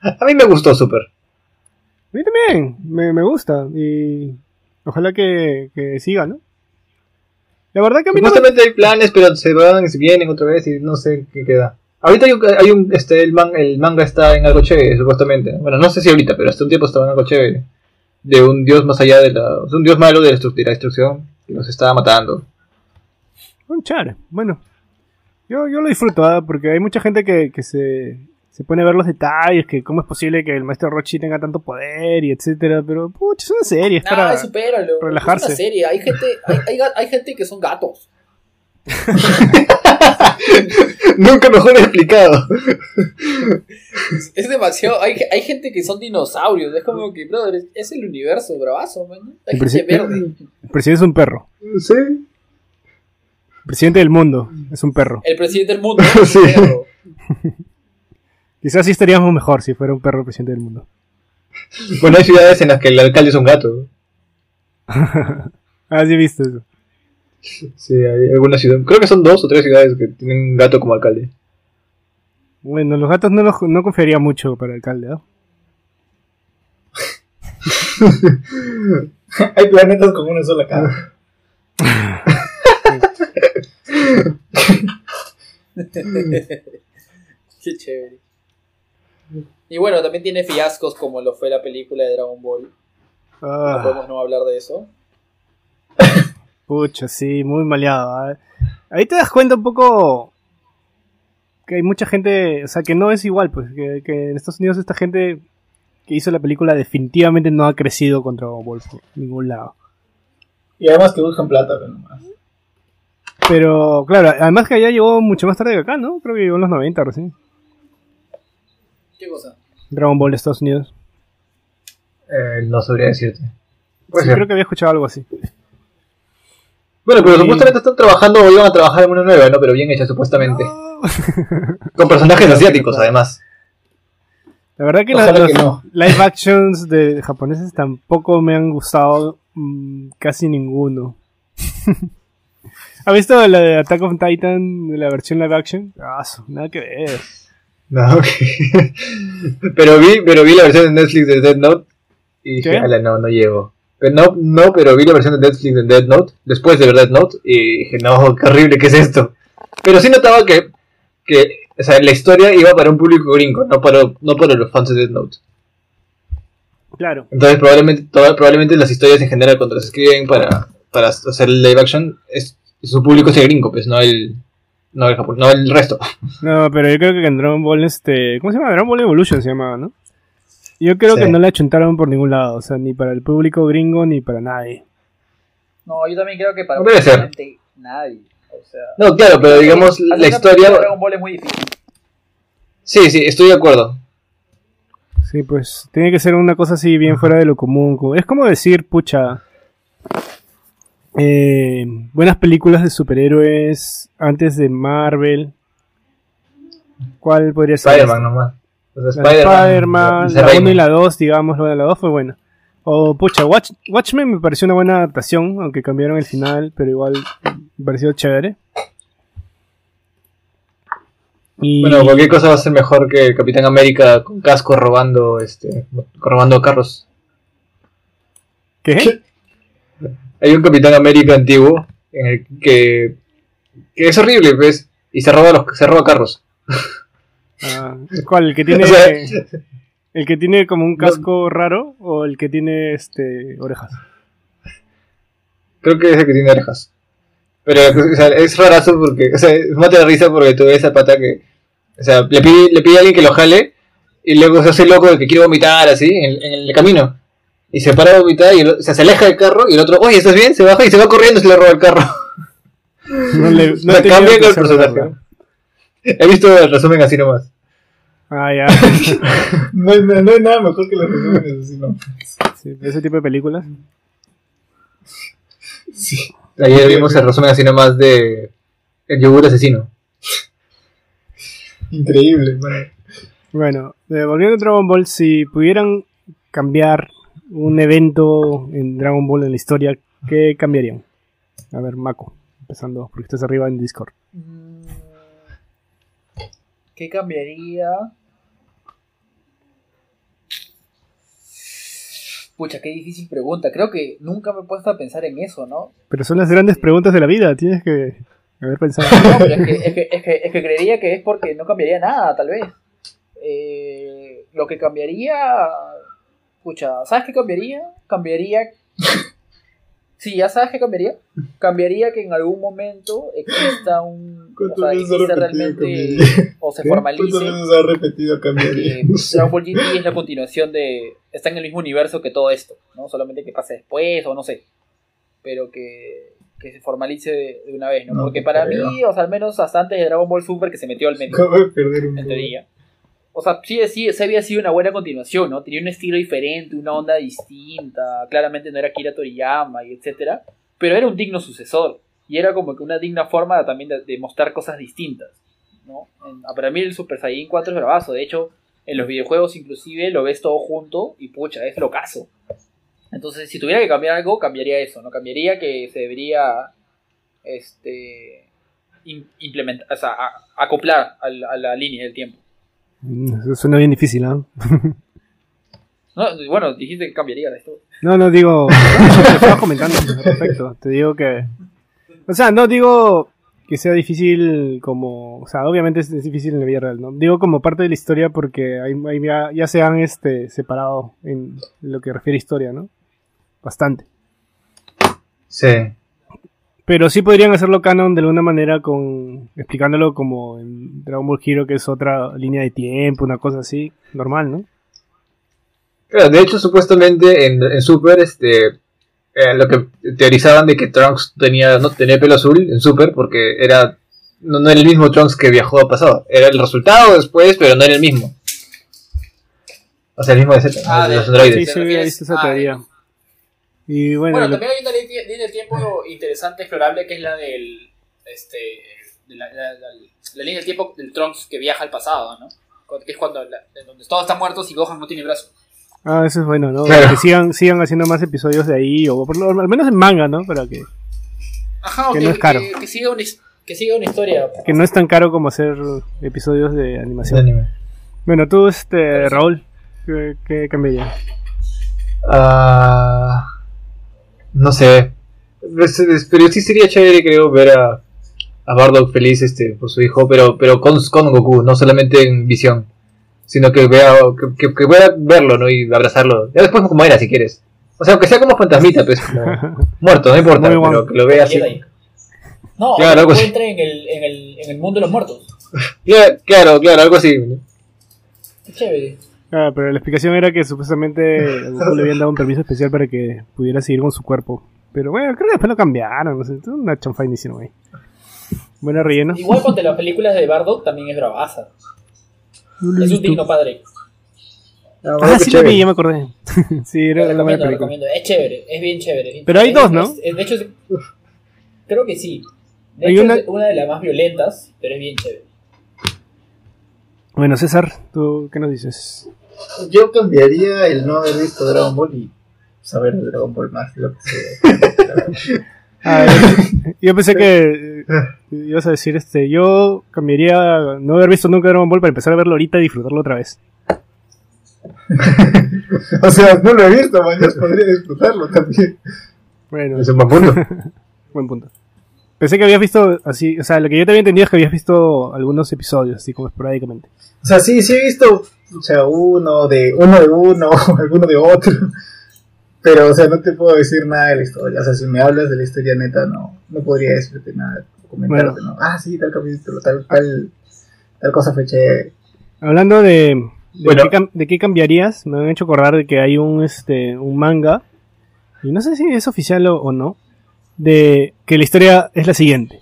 A mí me gustó Super. A mí también, me, me gusta y ojalá que, que siga, ¿no? La verdad que a mí no me- Supuestamente hay planes, pero se van y se vienen otra vez y no sé qué queda. Ahorita hay un, hay un- este, el, man- el manga está en algo chévere, supuestamente. Bueno, no sé si ahorita, pero hasta un tiempo estaba en algo chévere. De un dios más allá de la... de un dios malo de la, de la destrucción que nos estaba matando. Un char, bueno. Yo, yo lo disfruto, ¿ah? porque hay mucha gente que, que se, se pone a ver los detalles, que cómo es posible que el maestro Rochi tenga tanto poder y etcétera, pero pucha, es una serie, es para... Nada, supéralo. relajarse. Es una serie. Hay gente, hay, hay, gente que son gatos. Nunca mejor explicado. Es demasiado. Hay, hay gente que son dinosaurios. Es como que, brother, es, el universo, bravazo, man. Hay El gente presi- verde. El presidente es un perro. Sí. El presidente del mundo es un perro. El presidente del mundo es Sí. un perro. Quizás sí estaríamos mejor si fuera un perro el presidente del mundo. Bueno, hay ciudades en las que el alcalde es un gato. Ah, sí he visto eso. Sí, hay algunas ciudades. Creo que son dos o tres ciudades que tienen un gato como alcalde. Bueno, los gatos no, los- no confiaría mucho para el alcalde, ¿no? Hay planetas con una sola cara. Qué chévere. Y bueno, también tiene fiascos como lo fue la película de Dragon Ball. No Ah, podemos no hablar de eso. pucha, sí, muy maleado. ¿ah? Ahí te das cuenta un poco que hay mucha gente, o sea, que no es igual, pues, que, que en Estados Unidos esta gente que hizo la película definitivamente no ha crecido con Dragon Ball por ningún lado. Y además que buscan plata, pero nomás. Pero, claro, además que allá llegó mucho más tarde que acá, ¿no? Creo que llegó en los 90 recién. ¿Qué cosa? Dragon Ball de Estados Unidos. Eh, no sabría decirte. Sí, creo que había escuchado algo así. Bueno, pero Sí. supuestamente están trabajando o iban a trabajar en una nueva, ¿no? Pero bien hecha, supuestamente. Con personajes asiáticos, además. La verdad que, Ojalá los, que no. live actions de japoneses tampoco me han gustado mm, casi ninguno. ¿Ha visto la de Attack on Titan, de la versión live action? Ah, nada que ver. No, ok. pero vi, pero vi la versión de Netflix de Dead Note y dije, no, no llego. Pero no, no, pero vi la versión de Netflix de Dead Note, después de ver Dead Note, y dije, no, qué horrible, ¿qué es esto? Pero sí notaba que, que, o sea, la historia iba para un público gringo, no para, no para los fans de Dead Note. Claro. Entonces probablemente, toda- probablemente las historias en general cuando se escriben para, para hacer el live action, es, su público es el gringo, pues, no el, no el, japon- no el resto. No, pero yo creo que en Dragon Ball, este. ¿Cómo se llama? Dragon Ball Evolution se llamaba, ¿no? Yo creo Sí. que no la chuntaron por ningún lado, o sea, ni para el público gringo ni para nadie. No, yo también creo que para No debe ser. prácticamente nadie. O sea, No, claro, pero digamos, la historia... de Dragon Ball es muy difícil. Sí, sí, estoy de acuerdo. Sí, pues tiene que ser una cosa así bien fuera de lo común. Es como decir, pucha, eh, buenas películas de superhéroes antes de Marvel. ¿Cuál podría ser? Spider-Man nomás. De Spider-Man, Lisa la 1 y la 2, digamos, la 2 fue buena. O, pucha, Watch, Watchmen me pareció una buena adaptación, aunque cambiaron el final, pero igual me pareció chévere. Y... Bueno, cualquier cosa va a ser mejor que Capitán América con casco robando, este, robando carros. ¿Qué? Hay un Capitán América antiguo en el que, que es horrible, pues, y se roba los, se roba carros. Ah, ¿Cuál? ¿El que tiene... O sea, ¿El que tiene como un casco raro o el que tiene este orejas? creo que es el que tiene orejas. Pero o sea, es rarazo porque, o sea, es mate de risa porque tú ves esa pata que, o sea, le pide, le pide a alguien que lo jale y luego se hace loco de que quiere vomitar así en, en el camino. Y se para a vomitar y el o sea, se aleja del carro y el otro, oye, ¿estás bien? Se baja y se va corriendo y se le roba el carro. No le, O no sea, cambian el personaje. verla. He visto el resumen así nomás. Ah, ya. No hay, no hay nada mejor que los resúmenes así, ¿no? Sí, ese tipo de películas. Sí. Ayer vimos el resumen así nomás de El yogur asesino. Increíble, man. Bueno, eh, volviendo a Dragon Ball, si pudieran cambiar un evento en Dragon Ball en la historia, ¿qué cambiarían? A ver, Mako, empezando, porque estás arriba en Discord. Mm, ¿Qué cambiaría? Pucha, qué difícil pregunta. Creo que nunca me he puesto a pensar en eso, ¿no? Pero son las grandes preguntas de la vida, tienes que haber pensado. No, pero es que, es, que, es, que, es que creería que es porque no cambiaría nada, tal vez. Eh, lo que cambiaría. Pucha, ¿sabes qué cambiaría? Cambiaría. Sí, ya sabes qué cambiaría. Cambiaría que en algún momento exista un. O ¿Cuántas sea, exista realmente. cambiaría? O se ¿Qué? formalice. ¿Cuántas veces ha repetido cambiaría? que Dragon Ball GT es la continuación de. Está en el mismo universo que todo esto, ¿no? Solamente que pase después o no sé. Pero que, que se formalice de, una vez, ¿no? No Porque para creo. mí, o sea, al menos hasta antes de Dragon Ball Super que se metió al medio, Acabo de perder un en poco. teoría. O sea, sí, sí, se había sido una buena continuación, ¿no? Tenía un estilo diferente, una onda distinta. Claramente no era Kira Toriyama y etcétera. Pero era un digno sucesor. Y era como que una digna forma también de, mostrar cosas distintas. ¿no? Ah, para mí el Super Saiyan 4 es bravazo. De hecho, en los videojuegos inclusive lo ves todo junto y pucha, es locazo. Entonces, si tuviera que cambiar algo, cambiaría eso, ¿no? Cambiaría que se debería este im- implementar, o sea, acoplar a la línea del tiempo. Mm, Eso suena bien difícil, ¿no? No, bueno, dijiste que cambiaría esto. No, no digo. Te estaba comentando al respecto. Te digo que. O sea, no digo que sea difícil como. O sea, obviamente es, es difícil en la vida real, ¿no? Digo como parte de la historia porque hay, hay- ya, ya se han este, separado en lo que refiere a historia, ¿no? Bastante. Sí. Pero sí podrían hacerlo canon de alguna manera con. explicándolo como en Dragon Ball Hero, que es otra línea de tiempo, una cosa así, normal, ¿no? Claro, de hecho, supuestamente en, en Super, este, eh, lo que teorizaban de que Trunks tenía, no tenía pelo azul en Super porque era, no, no era el mismo Trunks que viajó al pasado. Era el resultado después, pero no era el mismo. O sea, el mismo de Z, Ah, de de- los androides. Sí, ¿Te sí, había visto esa Ah, teoría. Y bueno, Bueno, lo- también hay una línea línea del tiempo interesante, explorable, que es la del. Este. de la, la- la- la línea del tiempo del Trunks que viaja al pasado, ¿no? Que es cuando. donde todos están muertos y Gohan no tiene brazo. ah, eso es bueno, ¿no? Claro. Que sigan, sigan haciendo más episodios de ahí, o por lo, al menos en manga, ¿no? Para que, Ajá, Que que, no es caro. que- que siga una, que siga una historia. que no es tan caro como hacer episodios de De animación. anime. Bueno, tú, este, Raúl, ¿qué, qué cambiaría? Ah, no sé. Es- es- Pero sí sería chévere, creo, ver a, a Bardock feliz este, por su hijo, pero, pero con, con Goku, no solamente en visión, sino que vea que, que, que pueda verlo ¿no? y abrazarlo. Ya después como era, si quieres. O sea, aunque sea como fantasmita, pues, como muerto, no importa, Muy pero bueno. que lo vea así. No, Claro, que algo así. encuentre en el, en, el, en el mundo de los muertos. Claro, claro, claro, algo así. chévere. Ah, pero la explicación era que supuestamente Goku le habían dado un permiso especial para que pudiera seguir con su cuerpo. Pero bueno, creo que después lo cambiaron, no sé, es una chanfaina hicieron ahí. Buena relleno. Igual cuando las películas de Bardock también es bravaza. No Es un digno padre. Ah, Ah, sí lo chévere. vi, ya me acordé. sí, era buena lo película. recomiendo. Es chévere, es bien chévere. es bien Pero hay dos, ¿no? Es- es- de hecho, es- creo que sí. De Hay hecho, una- es una de las más violentas, pero es bien chévere. Bueno, César, ¿tú qué nos dices? Yo cambiaría el no haber visto Dragon Ball y saber de Dragon Ball más de lo que sé. Ah, yo- yo pensé que ibas a decir, este, yo cambiaría no haber visto nunca Dragon Ball para empezar a verlo ahorita y disfrutarlo otra vez. o sea, no lo he visto, mañana podría disfrutarlo también. Bueno, Es un buen punto. buen punto. Pensé que habías visto así, o sea, lo que yo te había entendido es que habías visto algunos episodios, así como esporádicamente. O sea, sí, sí he visto o sea, uno de uno de uno, alguno de otro. Pero, o sea, no te puedo decir nada de la historia. O sea, si me hablas de la historia neta, no, no podría decirte nada, comentarte, ¿no? Ah, sí, tal capítulo, tal, tal, tal cosa fue chévere. Hablando de, de, Bueno. qué, de qué cambiarías, me han hecho acordar de que hay un, este, un manga, y no sé si es oficial o, o no, de que la historia es la siguiente.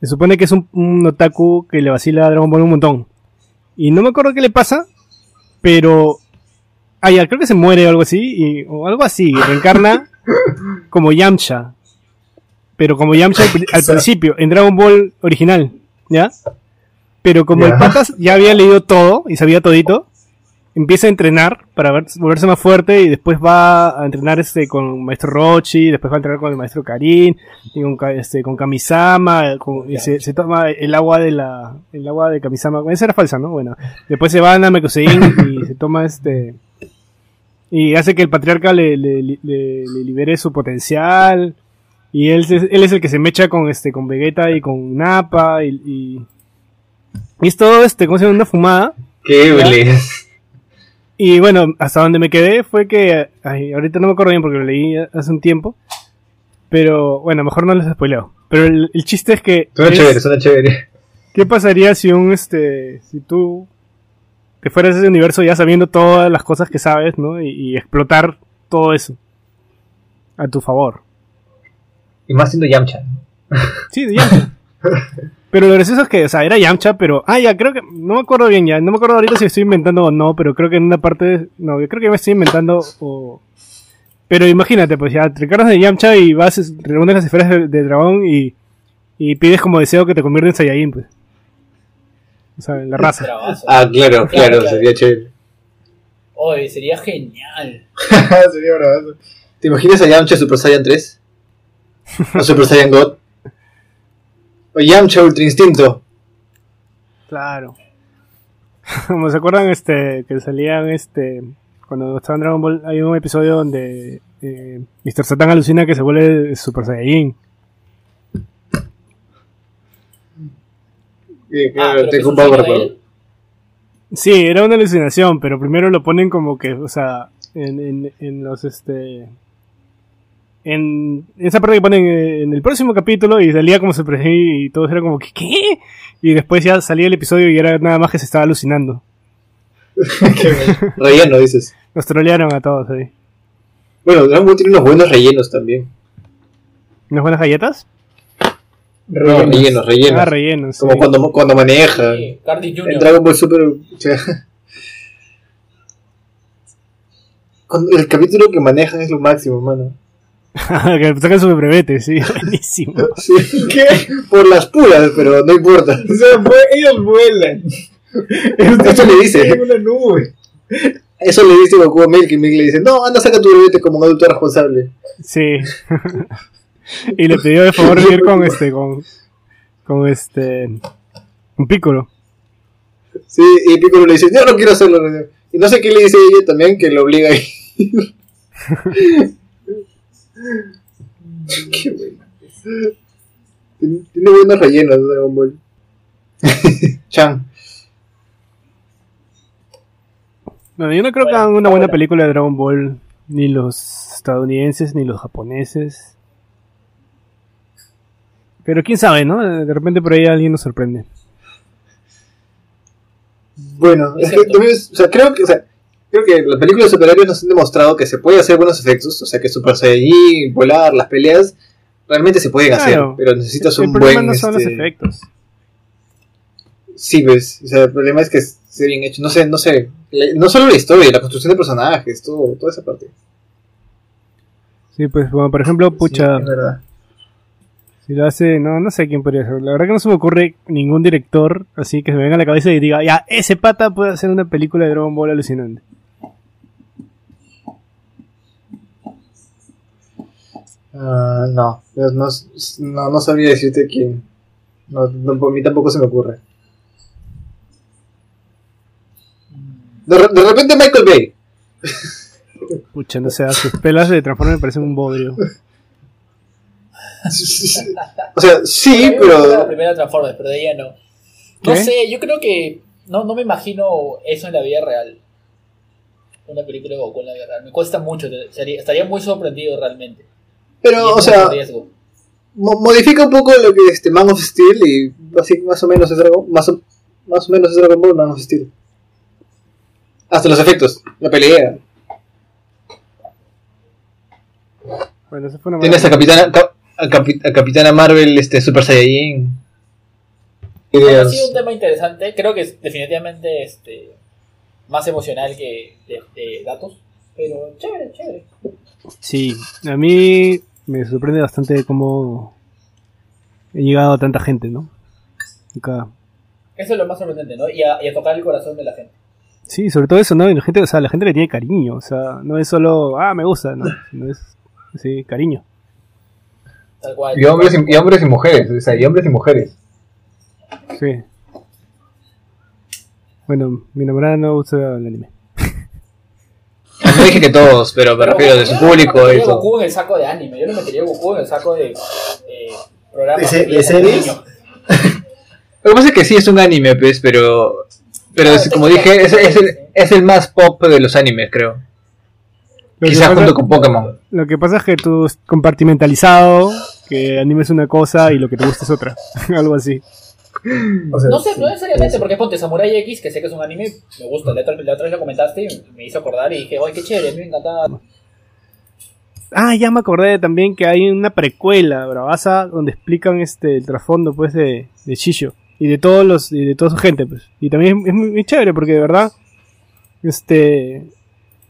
Se supone que es un, un otaku que le vacila a Dragon Ball un montón. Y no me acuerdo qué le pasa, pero... Ah, ya, creo que se muere o algo así, y, o algo así, y reencarna como Yamcha. Pero como Yamcha al, pri- al principio, en Dragon Ball original, ¿ya? Pero como el patas ya había leído todo y sabía todito, empieza a entrenar para ver- volverse más fuerte y después va a entrenar este con maestro Rochi, después va a entrenar con el maestro Karin, y con, este, con Kamisama, con- y se, se toma el agua de la, el agua de Kamisama, esa era falsa, ¿no? Bueno, después se va a Namekusein y se toma este, y hace que el patriarca le, le, le- le libere su potencial, y él, es- él es el que se mecha con este, con Vegeta y con Nappa, y, y, y es todo este, ¿cómo se llama? Una fumada. Qué. Y bueno, hasta donde me quedé fue que. Ay, ahorita no me acuerdo bien porque lo leí hace un tiempo. Pero bueno, mejor no les spoileo. Pero el, el chiste es que. Suena chévere, suena chévere. ¿Qué pasaría si un este. Si tú. Te fueras a ese universo ya sabiendo todas las cosas que sabes, ¿no? Y, y explotar todo eso. A tu favor. Y más siendo Yamcha. Sí, de Yamcha. pero lo gracioso es que, o sea, era Yamcha, pero. Ah, ya, creo que. No me acuerdo bien ya. No me acuerdo ahorita si estoy inventando o no, pero creo que en una parte. No, yo creo que me estoy inventando o. Pero imagínate, pues ya, te recargas de Yamcha y vas, es- reúnes las esferas de, de dragón y. Y pides como deseo que te conviertas en Saiyajin, pues. O sea, en la raza. Ah, claro, claro, Claro, claro. sería chévere. Oye, sería genial. Sería bravazo. ¿Te imaginas a Yamcha Super Saiyan 3? ¿O Super Saiyan God? ¿O Yamcha Ultra Instinto? Claro. Como se acuerdan, este, que salían, este, cuando estaba en Dragon Ball, hay un episodio donde eh, Mr. Satan alucina que se vuelve Super Saiyajin. Sí, Ah, claro, tengo un recuerdo. Sí, era una alucinación, pero primero lo ponen como que, o sea, en, en, en los, este, en esa parte que ponen eh, en el próximo capítulo y salía como Super Saiyajin y todos era como que, ¿qué? Y después ya salía el episodio y era nada más que se estaba alucinando. Relleno, dices. Los trolearon a todos ahí. Bueno, Dragon Ball tiene unos buenos rellenos también. ¿Unas buenas galletas? No, Rellenos. rellenos. Ah, rellenos. Como sí. cuando, cuando maneja. Sí, Jr. Dragon Ball Super. el capítulo que manejan es lo máximo, mano. que sacan su brevete, sí, buenísimo. Sí. ¿Qué? Por las puras, pero no importa. O sea, vue- ellos vuelan. Eso le dice. En una nube. Eso le dice Goku a Milk y Milk le dice, no, anda, saca tu brevete como un adulto responsable. Sí. y le pidió de favor ir con este, con, con este, un pícolo. Sí, y Piccolo le dice, yo no quiero hacerlo. Y no sé qué le dice ella también, que lo obliga a ir. qué bueno. Tiene, tiene buenos rellenos Dragon Ball. Chan. Bueno, yo no creo que hagan una buena película de Dragon Ball, ni los estadounidenses, ni los japoneses. Pero quién sabe, ¿no? De repente por ahí alguien nos sorprende. Bueno, Es que también es- o sea, creo que, o sea, creo que las películas de superhéroes nos han demostrado que se puede hacer buenos efectos, o sea, que Super Saiyajin, volar, las peleas, realmente se pueden hacer, pero necesitas El un problema buen... no son este, los efectos. Sí, pues, o sea, el problema es que esté bien hecho, no sé, no sé, no solo la historia, la construcción de personajes, todo, toda esa parte. Sí, pues, bueno, por ejemplo, pucha, Sí, es verdad. si lo hace, no, no sé quién podría ser. La verdad que no se me ocurre ningún director así que se me venga a la cabeza y diga, ya, ese pata puede hacer una película de Dragon Ball alucinante. Ah, no, no, no, sabría decirte quién. No, no, por mí tampoco se me ocurre. De, re- de repente Michael Bay. Pucha, no sé, sus pelas de Transformers me parecen un bodrio. O sea, sí, A gusta La pero... primera Transformers, pero de ella no. No ¿Qué? sé, yo creo que. No, no me imagino eso en la vida real. Una película de Goku en la vida real. Me cuesta mucho. estaría muy sorprendido realmente. Pero, o sea, mo- modifica un poco lo que es este Man of Steel y así más o menos es Dragon, más o, más o menos es Dragon Ball Man of Steel. Hasta los efectos, la pelea. Bueno, eso fue una Tienes a Capitana, Cap- a, Capi- a Capitana Marvel este Super Saiyajin. Ha Ideas. sido un tema interesante. Creo que es definitivamente este, más emocional que de, de datos. Pero chévere, chévere. Sí, a mí me sorprende bastante cómo he llegado a tanta gente, ¿no? Acá. Eso es lo más sorprendente, ¿no? Y a, y a tocar el corazón de la gente. Sí, sobre todo eso, ¿no? Y la gente, o sea, la gente le tiene cariño, o sea, no es solo, ah, me gusta, no, no es, sí, cariño. Tal cual. Y hombres y, y hombres y mujeres, o sea, y hombres y mujeres. Sí. Bueno, mi enamorada no gusta el anime. No dije que todos, pero me refiero de su yo no público y metería a todo. Goku en el saco de anime. Yo no metería a Goku en el saco de eh, programas. ¿De de series? Lo que pasa es que sí es un anime, pues, pero. Pero Ah, es- como dije, es, es el, es el más pop de los animes, creo. Lo Quizás pasa- junto con Pokémon. Lo que pasa es que tú es compartimentalizado, que anime es una cosa y lo que te gusta es otra, algo así. O sea, No sé, sí. no necesariamente, porque ponte Samurai X, que sé que es un anime, me gusta. La otra, la otra vez lo comentaste y me hizo acordar y dije, ¡ay, qué chévere! A mí me encantaba. Ah, ya me acordé también que hay una precuela, bravaza, donde explican este el trasfondo pues de, de Shisho y de todos los y de toda su gente, pues. Y también es, es muy, muy chévere porque de verdad este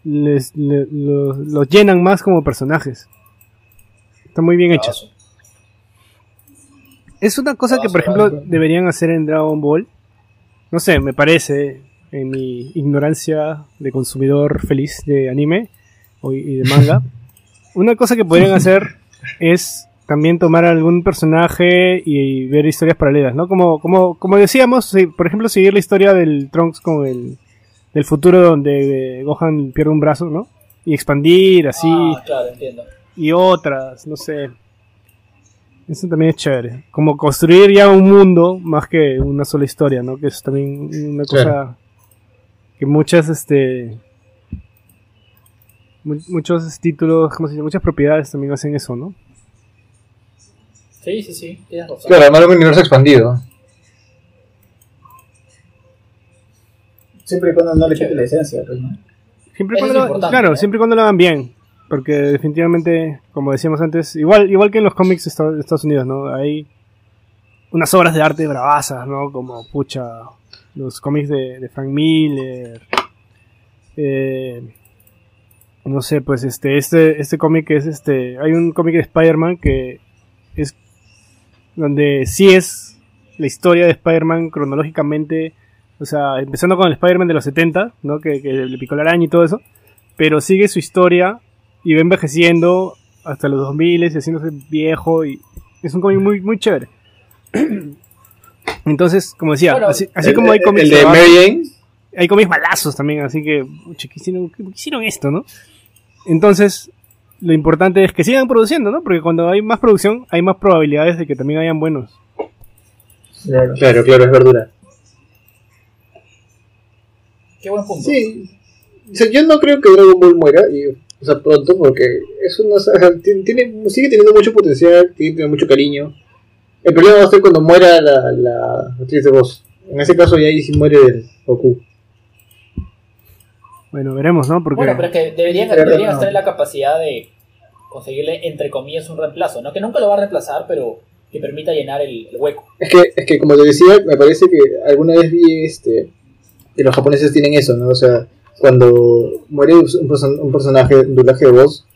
les, los, los llenan más como personajes. Está muy bien hecho. Es una cosa que, por ejemplo, deberían hacer en Dragon Ball. No sé, me parece, en mi ignorancia de consumidor feliz de anime o- y de manga. Una cosa que podrían hacer es también tomar algún personaje y ver historias paralelas, ¿no? Como, como, como decíamos, por ejemplo, seguir la historia del Trunks con el del futuro donde eh, Gohan pierde un brazo, ¿no? Y expandir así Ah, claro, entiendo. y otras, no sé. Eso también es chévere. Como construir ya un mundo más que una sola historia, ¿no? Que es también una cosa Claro. que muchas, este... mu- Muchos títulos, ¿cómo se dice? Muchas propiedades también hacen eso, ¿no? Sí, sí, sí, tienes razón. Claro, armar un universo expandido. Siempre y cuando no le quite la esencia, pues, ¿no? Siempre cuando es lo- claro, ¿no? siempre y cuando lo hagan bien. Porque definitivamente, como decíamos antes, igual, igual que en los cómics de Estados Unidos, ¿no? Hay unas obras de arte bravasas, ¿no? Como, pucha, los cómics de, de Frank Miller. eh, no sé, pues este, este, este cómic es este, hay un cómic de Spider-Man que es donde sí es la historia de Spider-Man cronológicamente, o sea, empezando con el Spider-Man de los 70, ¿no? Que, que le picó la araña y todo eso, pero sigue su historia y va envejeciendo hasta los 2000 y haciéndose viejo y es un cómic muy, muy chévere. Entonces, como decía, Bueno, así, así El- como hay cómics El de Mary Jane. hay cómics malazos también, así que, pucha, ¿qué hicieron, qué- por qué hicieron esto, no? Entonces, lo importante es que sigan produciendo, ¿no? Porque cuando hay más producción, hay más probabilidades de que también hayan buenos. Claro. Claro, claro, es verdura. Qué buen punto. Sí. O sea, yo no creo que Dragon Ball muera, y, o sea, pronto, porque es una saga, tiene, tiene- sigue teniendo mucho potencial, tiene, tiene mucho cariño. El problema va a ser cuando muera la, la actriz de voz. En ese caso ya ahí sí muere el Goku. Bueno, veremos, ¿no? Porque Bueno, pero es que deberían, deberían no. tener la capacidad de conseguirle, entre comillas, un reemplazo, ¿no? Que nunca lo va a reemplazar, pero que permita llenar el, el hueco. Es que, es que como te decía, me parece que alguna vez vi este que los japoneses tienen eso, ¿no? O sea, cuando muere un, person- un personaje, un doblaje de voz,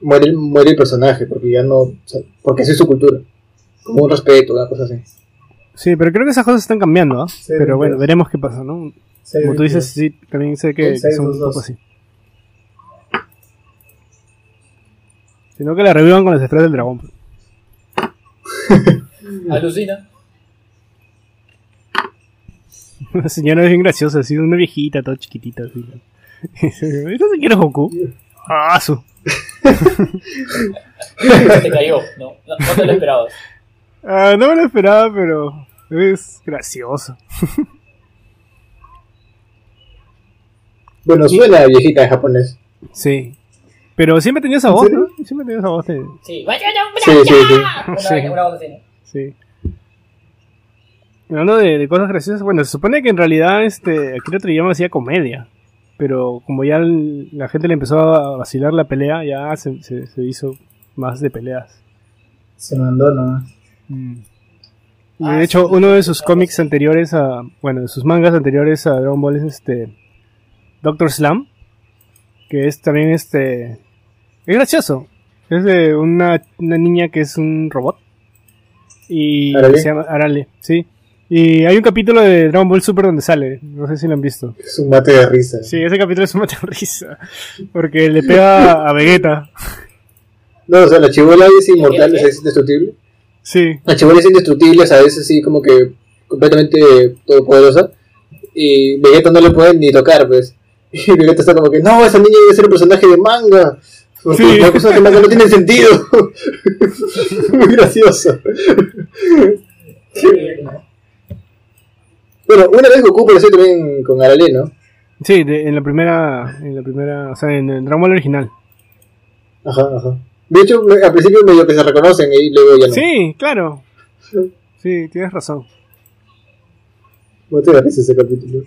muere, el- muere el personaje, porque ya no, o sea, porque así es su cultura. Como un respeto, una cosa así. sí, pero creo que esas cosas están cambiando, ¿ah? Sí, pero bueno, pues. veremos qué pasa, ¿no? Como tú dices, sí, también sé que, Sí, que son un poco así. Sino que la revivan con las esferas del dragón. Alucina. La señora es bien graciosa, así, una viejita, toda chiquitita, así. ¿Esta señora es Goku? ¡Ah, su! Se te cayó, ¿no? No, no te lo esperabas. Ah, no me lo esperaba, pero es gracioso. Bueno, suena viejita en japonés. Sí. Pero siempre tenía esa ¿En voz? ¿no? Siempre tenía esa voz de... Sí, Sí, sí, sí. Una, Sí. una voz así, ¿no? Sí. Hablando de, de cosas graciosas, bueno, se supone que en realidad este Akira Toriyama hacía comedia. Pero como ya el- la gente le empezó a vacilar la pelea, ya se, se- se hizo más de peleas. Se mandó nomás. Y Ah, de hecho, sí, uno de sus cómics anteriores a. Bueno, de sus mangas anteriores a Dragon Ball es este. Doctor Slam. Que es también este. Es gracioso. Es de una, una niña que es un robot. Y ¿Arale? se llama Arale, sí. Y hay un capítulo de Dragon Ball Super donde sale. No sé si lo han visto. Es un mate de risa. Sí, ese capítulo es una risa. Porque le pega a Vegeta. No, o sea, la chibola es inmortal, es indestructible. Sí, La chibola es indestructible, o sea, es así como que completamente todopoderosa. Y Vegeta no le puede ni tocar, pues. Y Vegeta está como que, no, esa niña debe ser un personaje de manga. Porque Sí. los personajes de manga no tienen sentido. Muy gracioso. Bueno, una vez Goku apareció también con Arale, ¿no? sí, de- en la primera. En la primera. O sea, en el Dragon Ball original. Ajá, ajá. De hecho, me- al principio medio que se reconocen y luego ya no. Sí, claro. Sí, tienes razón. ¿Cómo te da risa ese capítulo?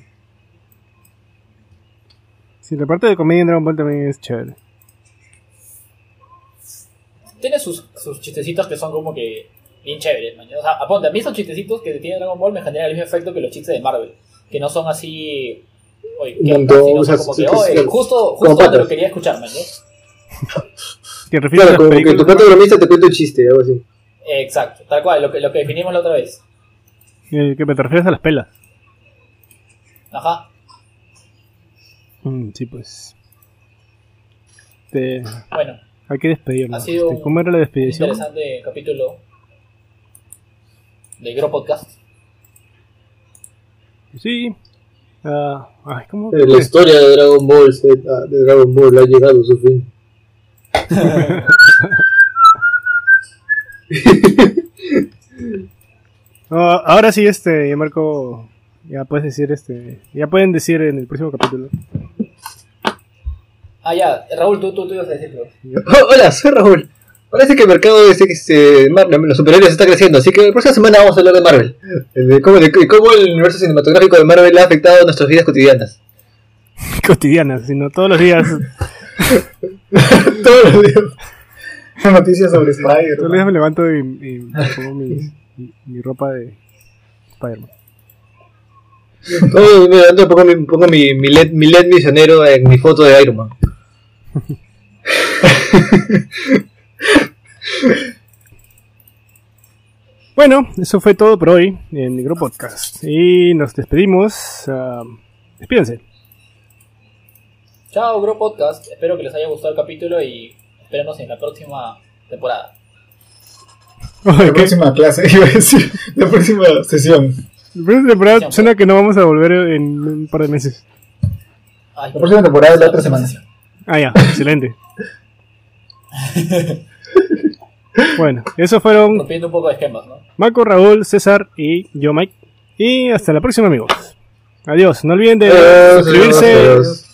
Sí, la parte de comedia en Dragon Ball también es chévere. Tiene sus, sus chistecitos que son como que bien chéveres, man. O sea, aponte, a mí esos chistecitos que tiene Dragon Ball me generan el mismo efecto que los chistes de Marvel. Que no son así. Oye, Un ¿qué montón, onda? Sino o sea, como sí, que, sí, oye, sí. justo, justo donde lo quería escuchar, man. ¿no? ¿Te refieres Claro, a las como que tu pato bromista te cuenta un chiste, algo así. Exacto, tal cual, lo que, lo que definimos la otra vez. Eh, que te refieres a las pelas. Ajá. Mm, sí, pues. Te- Bueno, hay que despedirnos. Ha sido Este, ¿Cómo era la despedición? interesante capítulo de Gro Podcast. Sí. Ah, ay, ¿cómo? Eh, La historia de Dragon Ball Z, ah, de Dragon Ball ha llegado a su fin. Ah, ahora sí, este, Marco, ya puedes decir, este, ya pueden decir en el próximo capítulo. Ah, ya, Raúl, tú, tú, tú ibas a decirlo. Oh, hola, soy Raúl. Parece que el mercado de este, Mar- los superhéroes está creciendo, así que la próxima semana vamos a hablar de Marvel. De cómo, de cómo el universo cinematográfico de Marvel ha afectado nuestras vidas cotidianas. cotidianas, sino todos los días. Todos los días. Noticias sobre Spider. Todos los días me levanto y, y me pongo mi, mi- mi ropa de Spider-Man. Oh, mira, entonces pongo, mi, pongo mi, mi, LED, mi LED misionero en mi foto de Iron Man. Bueno, eso fue todo por hoy en Negro Podcast. Y nos despedimos. ah, despídense. Chao, Gro Podcast. Espero que les haya gustado el capítulo y esperemos en la próxima temporada. La próxima clase, iba a decir. La próxima sesión. La próxima temporada suena que no vamos a volver en un par de meses. Ay, La próxima temporada es la otra semana. Ah, ya, excelente. bueno, esos fueron Rompiendo un poco de esquemas, ¿no? Marco, Raúl, César y yo, Mike. Y hasta la próxima, amigos. Adiós. No olviden de Adiós, suscribirse. adiós.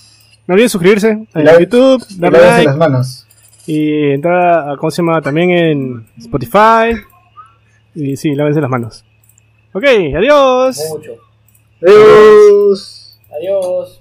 No olviden suscribirse like, YouTube, darle like las manos. y entrar a, ¿cómo se llama? También en Spotify. Y sí, lávense las manos. Ok, adiós. Mucho. Adiós. Adiós.